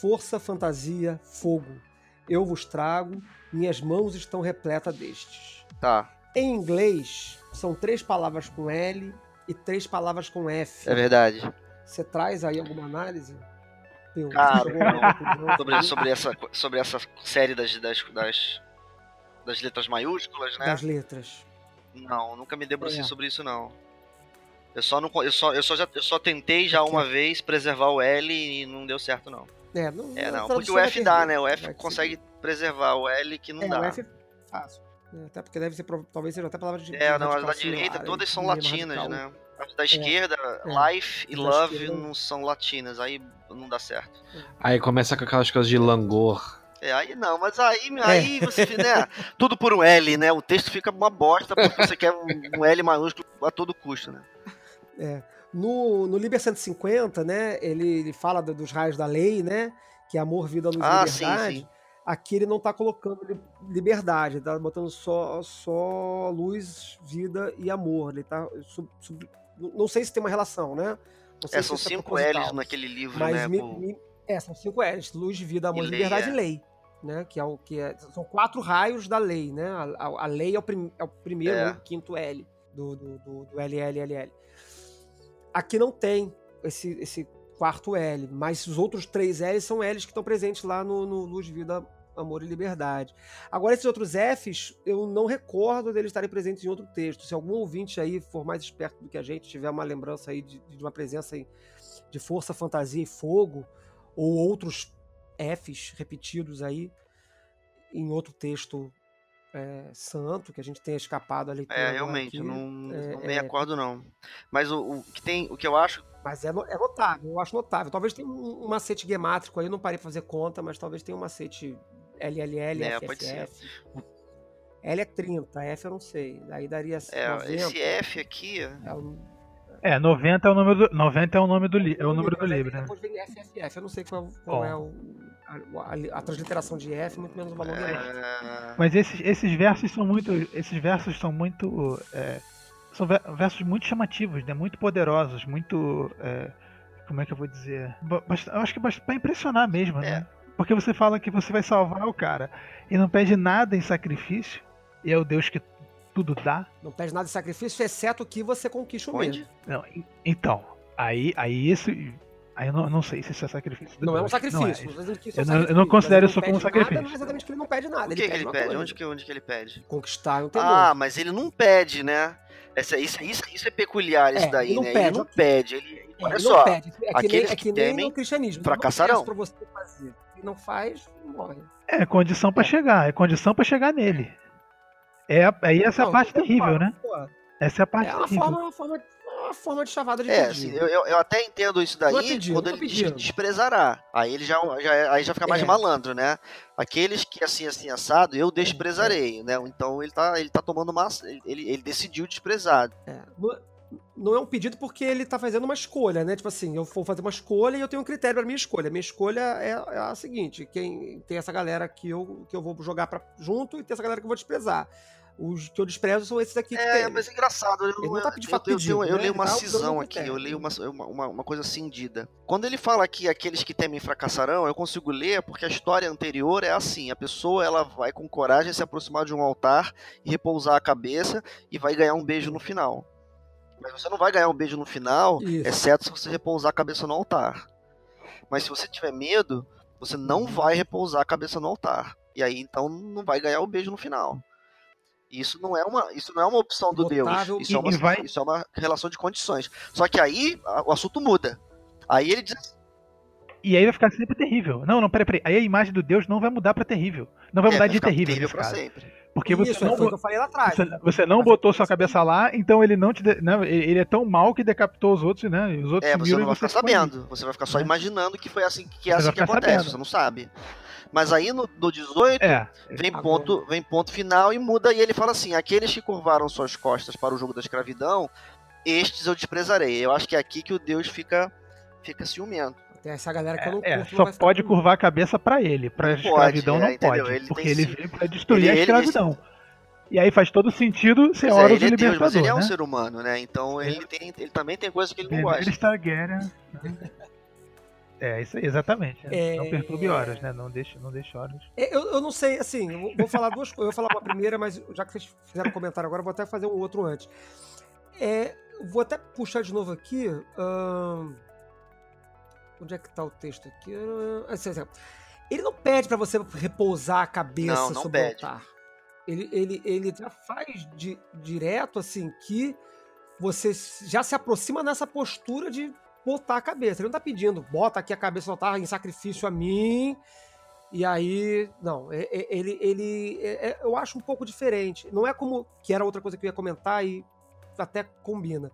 força, fantasia, fogo. Eu vos trago, minhas mãos estão repletas destes. Tá, Em inglês, são três palavras com L e três palavras com F. é verdade. Você traz aí alguma análise? Peu? Cara? Sobre, sobre, essa, sobre essa série das, das, das, das letras maiúsculas, né? Das letras. Não, nunca me debrucei É. sobre isso não. Eu só não, eu só, eu só já, eu só tentei já uma vez preservar o L e não deu certo não. É, não, É não, porque o F dá, perder. né? O F consegue preservar o L que não É, dá. o F é fácil. É, até porque deve ser, talvez seja até palavra de. É, não, as da direita singular, todas são latinas, radical. né? As da esquerda, é. life e As da love esquerda- não são latinas, aí não dá certo. Aí começa com aquelas coisas de langor. É, aí não, mas aí, aí você, né, tudo por um L, né? O texto fica uma bosta porque você quer um, um L maiúsculo a todo custo, né? No, no Liber 150, né, ele, ele fala do- dos raios da lei, né, que é amor, vida, luz Ah, e sim, liberdade. sim. Aqui ele não tá colocando li- liberdade, ele tá botando só, só luz, vida e amor. Ele tá. sub- sub- não sei se tem uma relação, né? É, são isso cinco proposital. L's naquele livro, Mas né? me- me- é, são cinco L's: luz, vida, amor, E liberdade é. e lei. Né? Que é o que é, são quatro raios da lei, né? A, a- a lei é o, prim- é o primeiro É. o quinto L do, do, do, do LLLL. Aqui não tem esse, esse quarto L, mas os outros três L's são L's que estão presentes lá no, no Luz, Vida, Amor e Liberdade. Agora, esses outros F's, eu não recordo deles estarem presentes em outro texto. Se algum ouvinte aí for mais esperto do que a gente, tiver uma lembrança aí de, de uma presença aí de força, fantasia e fogo, ou outros F's repetidos aí em outro texto é, santo, que a gente tenha escapado a leitura. É, realmente, aqui. não, É, não me é. recordo não. Mas o, o que tem, o que eu acho, Mas é, é notável, eu acho notável. Talvez tenha um, um macete gemátrico aí, eu não parei pra fazer conta, mas talvez tenha um macete LLL, É, pode ser. FFF. L é 30, F eu não sei. Daí daria é, 90. esse F aqui, É o, É, 90 é o número do, 90 é o nome do li, é o número do aí livro, né? Depois vem FFF, eu não sei qual, qual Bom. é o, a, a- transliteração de F, muito menos o valor gemátrico. é, Mas esses, esses versos são muito. Esses versos são muito. é, são ver- versos muito chamativos, né? Muito poderosos, muito. é, como é que eu vou dizer? Ba- bast- Eu acho que basta pra impressionar mesmo, né? Porque você fala que você vai salvar o cara e não pede nada em sacrifício, e é o Deus que tudo dá. Não pede nada de sacrifício, exceto que você conquiste o. Não, en- então, aí, aí isso. Aí eu não, não sei se isso é sacrifício. Não é um sacrifício. Não é. que Eu é um não- eu não considero mas isso ele como não pede sacrifício. Nada, é exatamente que ele não pede nada. o ele que, que pede ele pede? Onde que, onde que ele pede? Conquistar um temor. Ah, mas ele não pede, né? Essa, isso, isso, isso é peculiar, isso É, daí, ele não né? pede, ele não pede. Ele, É, olha ele só, não pede. É que nem, aqueles é que que nem temem no cristianismo. fracassarão. Para você fazer. Quem não faz, morre. É condição pra É. chegar, é condição pra chegar nele. É, aí essa é a parte terrível, né? Essa é a parte É terrível. forma, uma, forma, uma forma de chavada de É, pedir. assim, eu, eu, até entendo isso daí é pedido, quando não é ele diz pedido. que desprezará. Aí ele já, já, aí já fica mais É. malandro, né? Aqueles que assim, assim, assado, eu desprezarei, né? Então ele tá, ele tá tomando uma. Ele, ele decidiu desprezar. É, não, é um pedido porque ele tá fazendo uma escolha, né? Tipo assim, eu vou fazer uma escolha e eu tenho um critério pra minha escolha. Minha escolha é, é a seguinte: quem tem essa galera que eu, que eu vou jogar pra, junto e tem essa galera que eu vou desprezar. Os que eu desprezo são esses aqui que É, tem. mas é engraçado. Eu, Ele não tá de eu, eu, pedindo, eu, eu né? leio uma tá cisão aqui, eu leio uma, uma, uma- uma coisa cindida. Quando ele fala aqui aqueles que temem fracassarão, eu consigo ler porque a história anterior é assim: a pessoa ela vai com coragem se aproximar de um altar e repousar a cabeça e vai ganhar um beijo no final. Mas você não vai ganhar um beijo no final, Isso. exceto se você repousar a cabeça no altar. Mas se você tiver medo, você não vai repousar a cabeça no altar. E aí então não vai ganhar o beijo no final. Isso não é uma, isso não é uma opção do. Deus. Isso, é uma, vai- isso é uma relação de condições. Só que aí a- o assunto muda. Aí ele diz E aí vai ficar sempre terrível. Não, não, peraí, peraí. Aí a imagem do Deus não vai mudar pra terrível. Não vai é, mudar vai de terrível, terrível pra sempre. Porque Isso, você foi não, o que eu falei lá atrás. você, você não Mas botou sua cabeça lá, então ele não te. de- Não, ele ele é tão mal que decapitou os outros, né? E os outros É, você não vai ficar sabendo. Você vai ficar só Né? imaginando que foi assim que é Você assim que acontece, sabendo. você não sabe. Mas aí no, no 18 É, vem Agora. ponto, vem ponto final e muda e ele fala assim: aqueles que curvaram suas costas para o jogo da escravidão, estes eu desprezarei. Eu acho que é aqui que o Deus fica fica ciumento. Tem essa galera que eu não é, curto. não só ficar pode curvar a cabeça pra ele. Pode, escravidão é, não entendeu? pode. Ele porque ele veio pra destruir Ele- a ele- escravidão. E aí faz todo sentido ser Pois é, Horus ele o é Deus, mas libertador, ele é um né? ser humano, né? Então ele, tem, ele também tem coisas que ele não gosta. Targaryen. né? É, isso aí, exatamente. É. Não perturbe horas, né? Não deixe, não deixe horas. É, Eu, eu não sei, assim, eu vou- falar duas coisas. Eu vou falar uma primeira, mas já que vocês fizeram um comentário agora, eu vou até fazer um outro antes. É, vou até puxar de novo aqui. onde é que tá o texto aqui? Assim, assim, Ele não pede pra você repousar a cabeça Não, não sobre pede. o altar. Ele, ele, ele já faz de, direto assim que você já se aproxima nessa postura de botar a cabeça. Ele não tá pedindo, bota aqui a cabeça no altar em sacrifício a mim. E aí, não, é- é- ele, ele é- é- eu acho um pouco diferente. Não é como que era outra coisa que eu ia comentar e até combina.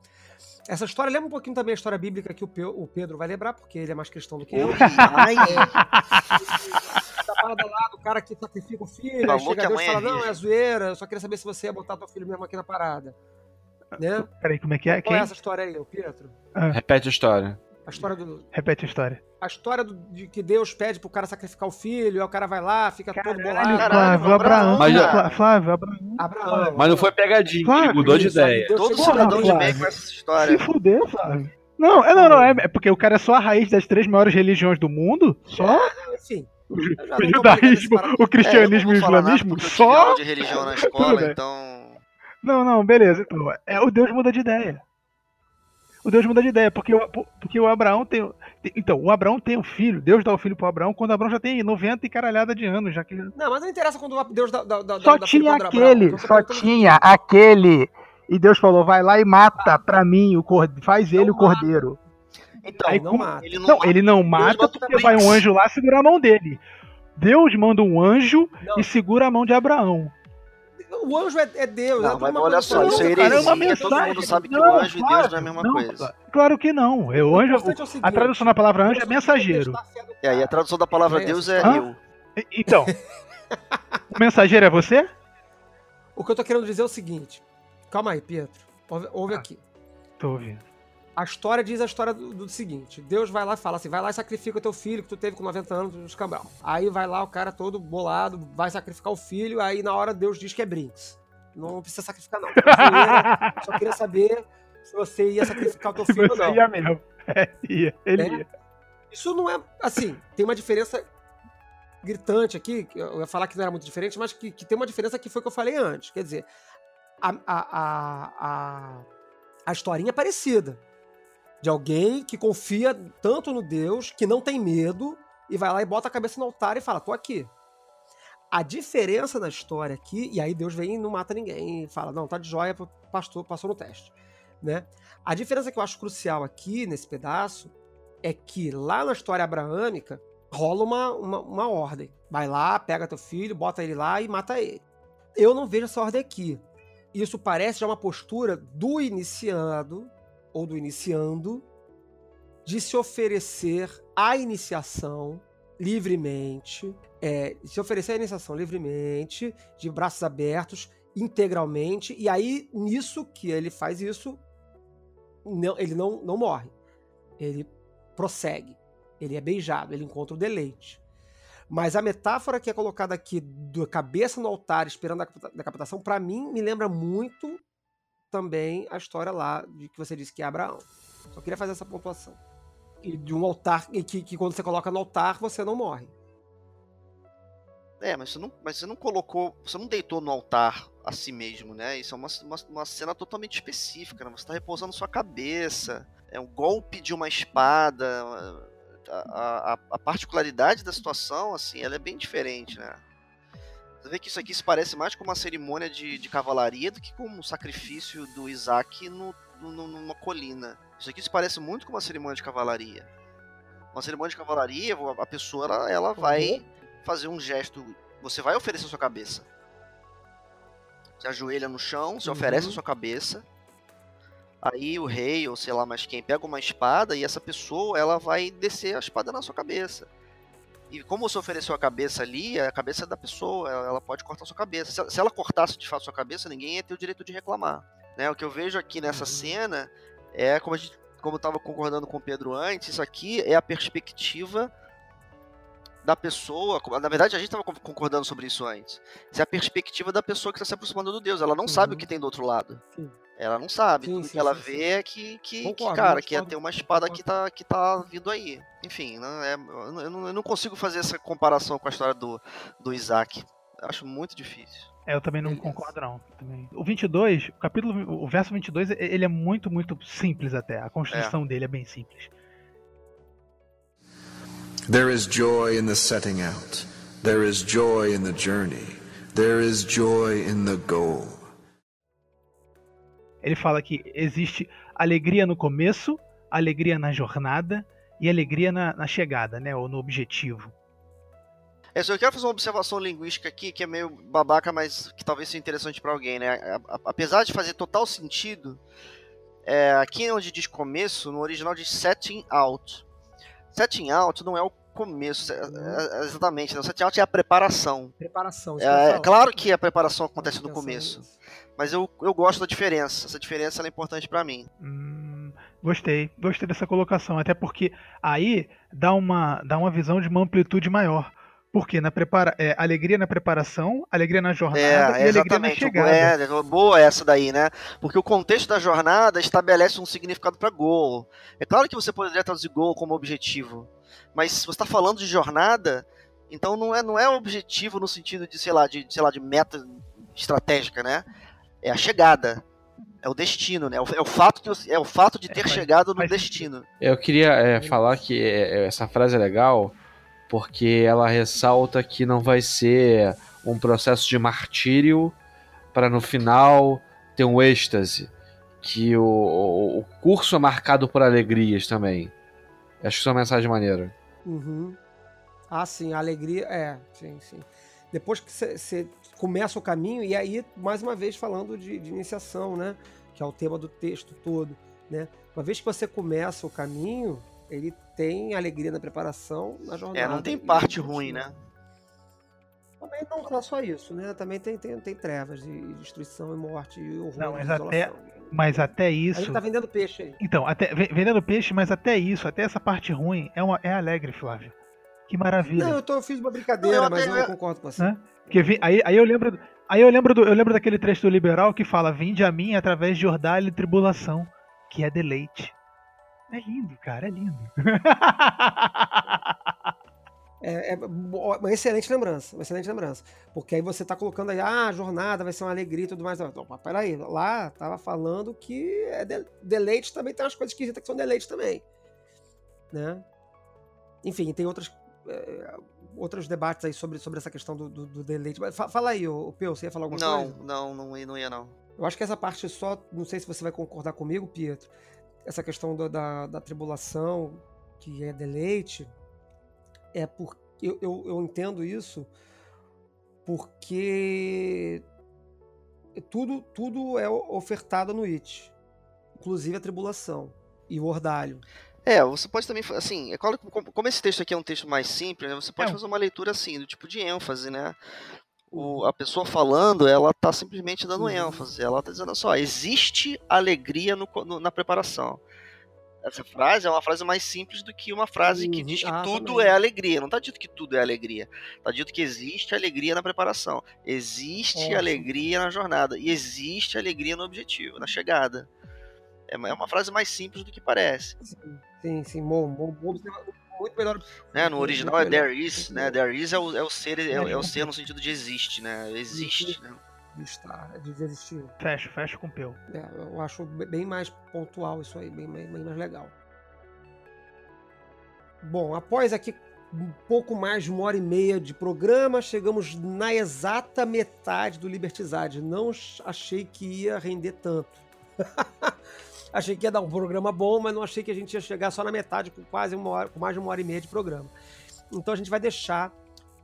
Essa história lembra um pouquinho também a história bíblica que o, Pe- o Pedro vai lembrar, porque ele é mais cristão do que eu. Ai, Da parada lá do cara que sacrifica o filho, Falou chega que a Deus e mãe é fala, não, virgem." é zoeira, eu só queria saber se você ia botar teu filho mesmo aqui na parada. Né? Peraí, como é que é? Qual é Quem? essa história aí, o Pietro? Repete a história. A história do. Repete a história. A história do- de que Deus pede pro cara sacrificar o filho, aí o cara vai lá, fica todo bolado. Caralho, Flávio, Abraão. Mas já- Flá- Flávio, Abraão. Abraão. Mas não foi pegadinha, ele mudou de ideia. Deus Todo cidadão de Flávio. bem com essa Se história. fuder, Flávio. Não, é, não, não, é, é porque o cara é só a raiz das três maiores religiões do mundo? Só? Enfim. O já não tô judaísmo, o. É, cristianismo e o falar nada islamismo? Só? de religião na escola, então. Não, não, beleza. Então, é, o Deus muda de ideia. O Deus muda de ideia, porque o, porque o Abraão tem. tem- Então, o Abraão tem um filho, Deus dá o filho pro Abraão quando o Abraão já tem 90 e caralhada de anos, já que ele Não, mas não interessa quando Deus dá, dá, dá, Só dá filho tinha Abraão. aquele, tô só tinha aquele. E Deus falou: vai lá e mata pra mim o cordeiro, faz ele Não o cordeiro. Então, Aí não como- mata. ele não, Não, ele não mata mata porque vai um anjo lá segurar a mão dele. Deus manda um anjo Não. e segura a mão de Abraão. O anjo é, é Deus. é Não, tudo mas uma olha coisa só, isso é cara, é uma heresia. Todo mensagem. mundo sabe que Não, o anjo e Deus não é a mesma não, coisa. Claro que não. É, O anjo, é o seguinte, a tradução da palavra anjo é mensageiro. que do E aí, a tradução da palavra É Deus é Hã? eu. Então, o mensageiro é você? O que eu tô querendo dizer é o seguinte. Calma aí, Pietro. Ouve, ouve Ah. aqui. Tô ouvindo. A história diz a história do, do seguinte: Deus vai lá e fala assim: vai lá e sacrifica o teu filho que tu teve com 90 anos no escambau. Aí vai lá o cara todo bolado, vai sacrificar o filho, aí na hora Deus diz que é Brinks. Não precisa sacrificar, não. Só queria saber se você ia sacrificar o teu filho ou não. ia mesmo. É, ia. Ele É? ia. Isso não é. Assim, tem uma diferença gritante aqui, eu ia falar que não era muito diferente, mas que, que tem uma diferença que foi o que eu falei antes. Quer dizer, a, a, a, a, a historinha é parecida. De alguém que confia tanto no Deus, que não tem medo, e vai lá e bota a cabeça no altar e fala: tô aqui. A diferença na história aqui, e aí Deus vem e não mata ninguém, e fala: não, tá de joia, pastor, passou no teste. Né? A diferença que eu acho crucial aqui, nesse pedaço, é que lá na história abraâmica rola uma, uma, uma ordem. Vai lá, pega teu filho, bota ele lá e mata ele. Eu não vejo essa ordem aqui. Isso parece já uma postura do iniciado ou do iniciando de se oferecer à iniciação livremente, é, se oferecer à iniciação livremente, de braços abertos, integralmente, e aí nisso que ele faz isso, não- ele não, não morre. Ele prossegue. Ele é beijado, ele encontra o deleite. Mas a metáfora que é colocada aqui da cabeça no altar esperando a decapitação, para mim, me lembra muito também a história lá de que você disse que é Abraão. Só queria fazer essa pontuação. E de um altar, e que, que quando você coloca no altar, você não morre. É, mas você não, mas você não colocou, você não deitou no altar a si mesmo, né? Isso é uma, uma, uma cena totalmente específica, né? Você tá repousando sua cabeça, é um golpe de uma espada, a, a, a particularidade da situação, assim, ela é bem diferente, né? Você vê que isso aqui se parece mais com uma cerimônia de, de cavalaria do que com um sacrifício do Isaac no, no- numa colina. Isso aqui se parece muito com uma cerimônia de cavalaria. Uma cerimônia de cavalaria, a pessoa ela, ela vai fazer um gesto. Você vai oferecer sua cabeça. Você ajoelha no chão, você Uhum. oferece a sua cabeça. Aí o rei, ou sei lá mais quem, pega uma espada e essa pessoa ela vai descer a espada na sua cabeça. E como você ofereceu a cabeça ali, a cabeça é da pessoa, ela pode cortar a sua cabeça. Se ela- Se ela cortasse de fato a sua cabeça, ninguém ia ter o direito de reclamar. Né? O que eu vejo aqui nessa Uhum. cena é como a gente, como eu estava concordando com o Pedro antes, isso aqui é a perspectiva da pessoa. Na verdade, a gente estava concordando sobre isso antes. Isso é a perspectiva da pessoa que está se aproximando do Deus. Ela não sabe o Uhum. que tem do outro lado. Sim. Ela não sabe. Sim, Tudo sim, que ela sim, vê é que, que, que, Concordo, cara, não que ia ter uma espada que tá, que tá vindo aí. Enfim, não é, eu, não, eu não consigo fazer essa comparação com a história do, do Isaac. Eu acho muito difícil. É, eu também não Beleza. concordo, não. Também. O 22, o capítulo, o verso 22, e- ele é muito, muito simples até. A construção dele é bem simples. There is joy in the setting out. There is joy in the journey. There is joy in the goal. Ele fala que existe alegria no começo, alegria na jornada e alegria na, na chegada, né? Ou no objetivo. É, só eu quero fazer uma observação linguística aqui que é meio babaca, mas que talvez seja interessante para alguém, né? A- a- Apesar de fazer total sentido, é, aqui onde diz começo, no original diz setting out. Setting out não é o começo, é- é- é exatamente. Né? O setting out é a preparação. Preparação. É, falar. claro que a preparação acontece no começo. Mas eu, eu gosto da diferença. Essa diferença é importante para mim. Hum, Gostei, gostei dessa colocação, até porque aí dá uma, dá uma visão de uma amplitude maior. Porque na prepara é, alegria na preparação, alegria na jornada É, e alegria na exatamente. chegada. É, boa essa daí, né? Porque o contexto da jornada estabelece um significado para gol. É claro que você poderia traduzir gol como objetivo, mas se você está falando de jornada, então não é não é objetivo no sentido de sei lá de sei lá de meta estratégica, né? É a chegada, é o destino, né? É o, é o fato de é o fato de ter faz- chegado no destino. Eu queria é, falar que é, essa frase é legal porque ela ressalta que não vai ser um processo de martírio para no final ter um êxtase. Que o, o, o curso é marcado por alegrias também. Acho que isso é uma mensagem maneira. Uhum. Ah, sim, a alegria. É, sim, sim. Depois que você começa o caminho, e aí, mais uma vez, falando de, de iniciação, né? Que é o tema do texto todo, né? Uma vez que você começa o caminho, ele tem alegria na preparação, na jornada. É, não tem parte ruim, né? Também não não é só isso, né? Também tem, tem, tem trevas e destruição e morte e horror Não, mas até. Mas até A isso. gente tá vendendo peixe aí. Então, até, ve- vendendo peixe, mas até isso, até essa parte ruim é, uma, é alegre, Flávio. Que maravilha. Não, eu, tô, eu fiz uma brincadeira, Não, eu mas eu não concordo com você. Né? Porque vi- aí, aí eu lembro. Aí eu lembro, do, eu lembro daquele trecho do liberal que fala: Vinde a mim através de ordalho e tribulação, que é deleite. É lindo, cara, é lindo. É, é uma excelente lembrança, uma excelente lembrança. Porque aí você tá colocando aí, ah, a jornada vai ser uma alegria e tudo mais. Não, peraí, lá tava falando que é de- deleite também tem umas coisas esquisitas que são deleite também. Né? Enfim, tem outras, é, outros debates aí sobre, sobre essa questão do, do, do deleite. Mas fa- fala aí, o Peu, você ia falar alguma Não, coisa? não, não, não ia não. Eu acho que essa parte só, não sei se você vai concordar comigo, Pietro, essa questão do- da, da tribulação, que é deleite, é porque eu, eu, eu entendo isso porque tudo, tudo é ofertado no It, inclusive a tribulação e o ordalho. É, você pode também, assim, é claro que como esse texto aqui é um texto mais simples, né, você pode É. fazer uma leitura assim, do tipo de ênfase, né? O, a pessoa falando, ela tá simplesmente dando Uhum. ênfase, ela tá dizendo só, existe alegria no no- na preparação. Essa frase é uma frase mais simples do que uma frase que Uhum. diz que tudo é alegria. Não tá dito que tudo é alegria. Tá dito que existe alegria na preparação. Existe Ótimo. alegria na jornada. E existe alegria no objetivo, na chegada. É uma, é uma frase mais simples do que parece. Sim, sim, bom, bom, bom, muito melhor. né? No original é there is, né? There is é o, é o ser, é, o- é o É. ser no sentido de existe, né? Existe, né? de estar, de existir. fecho, fecho com peu. É, eu acho bem mais pontual isso aí, bem, mais- bem mais legal. Bom, após aqui um pouco mais de uma hora e meia de programa, chegamos na exata metade do Libertizade. Não ch- achei que ia render tanto. achei que ia dar um programa bom, mas não achei que a gente ia chegar só na metade, com quase uma hora, com mais de uma hora e meia de programa. Então a gente vai deixar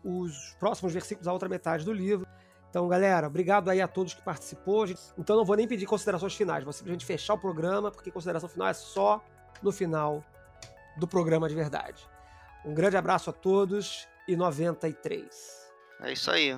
os próximos versículos à outra metade do livro. Então, galera, obrigado aí a todos que participou. Então, não vou nem pedir considerações finais, vou simplesmente fechar o programa, porque consideração final é só no final do programa de verdade. Um grande abraço a todos e 93. É isso aí.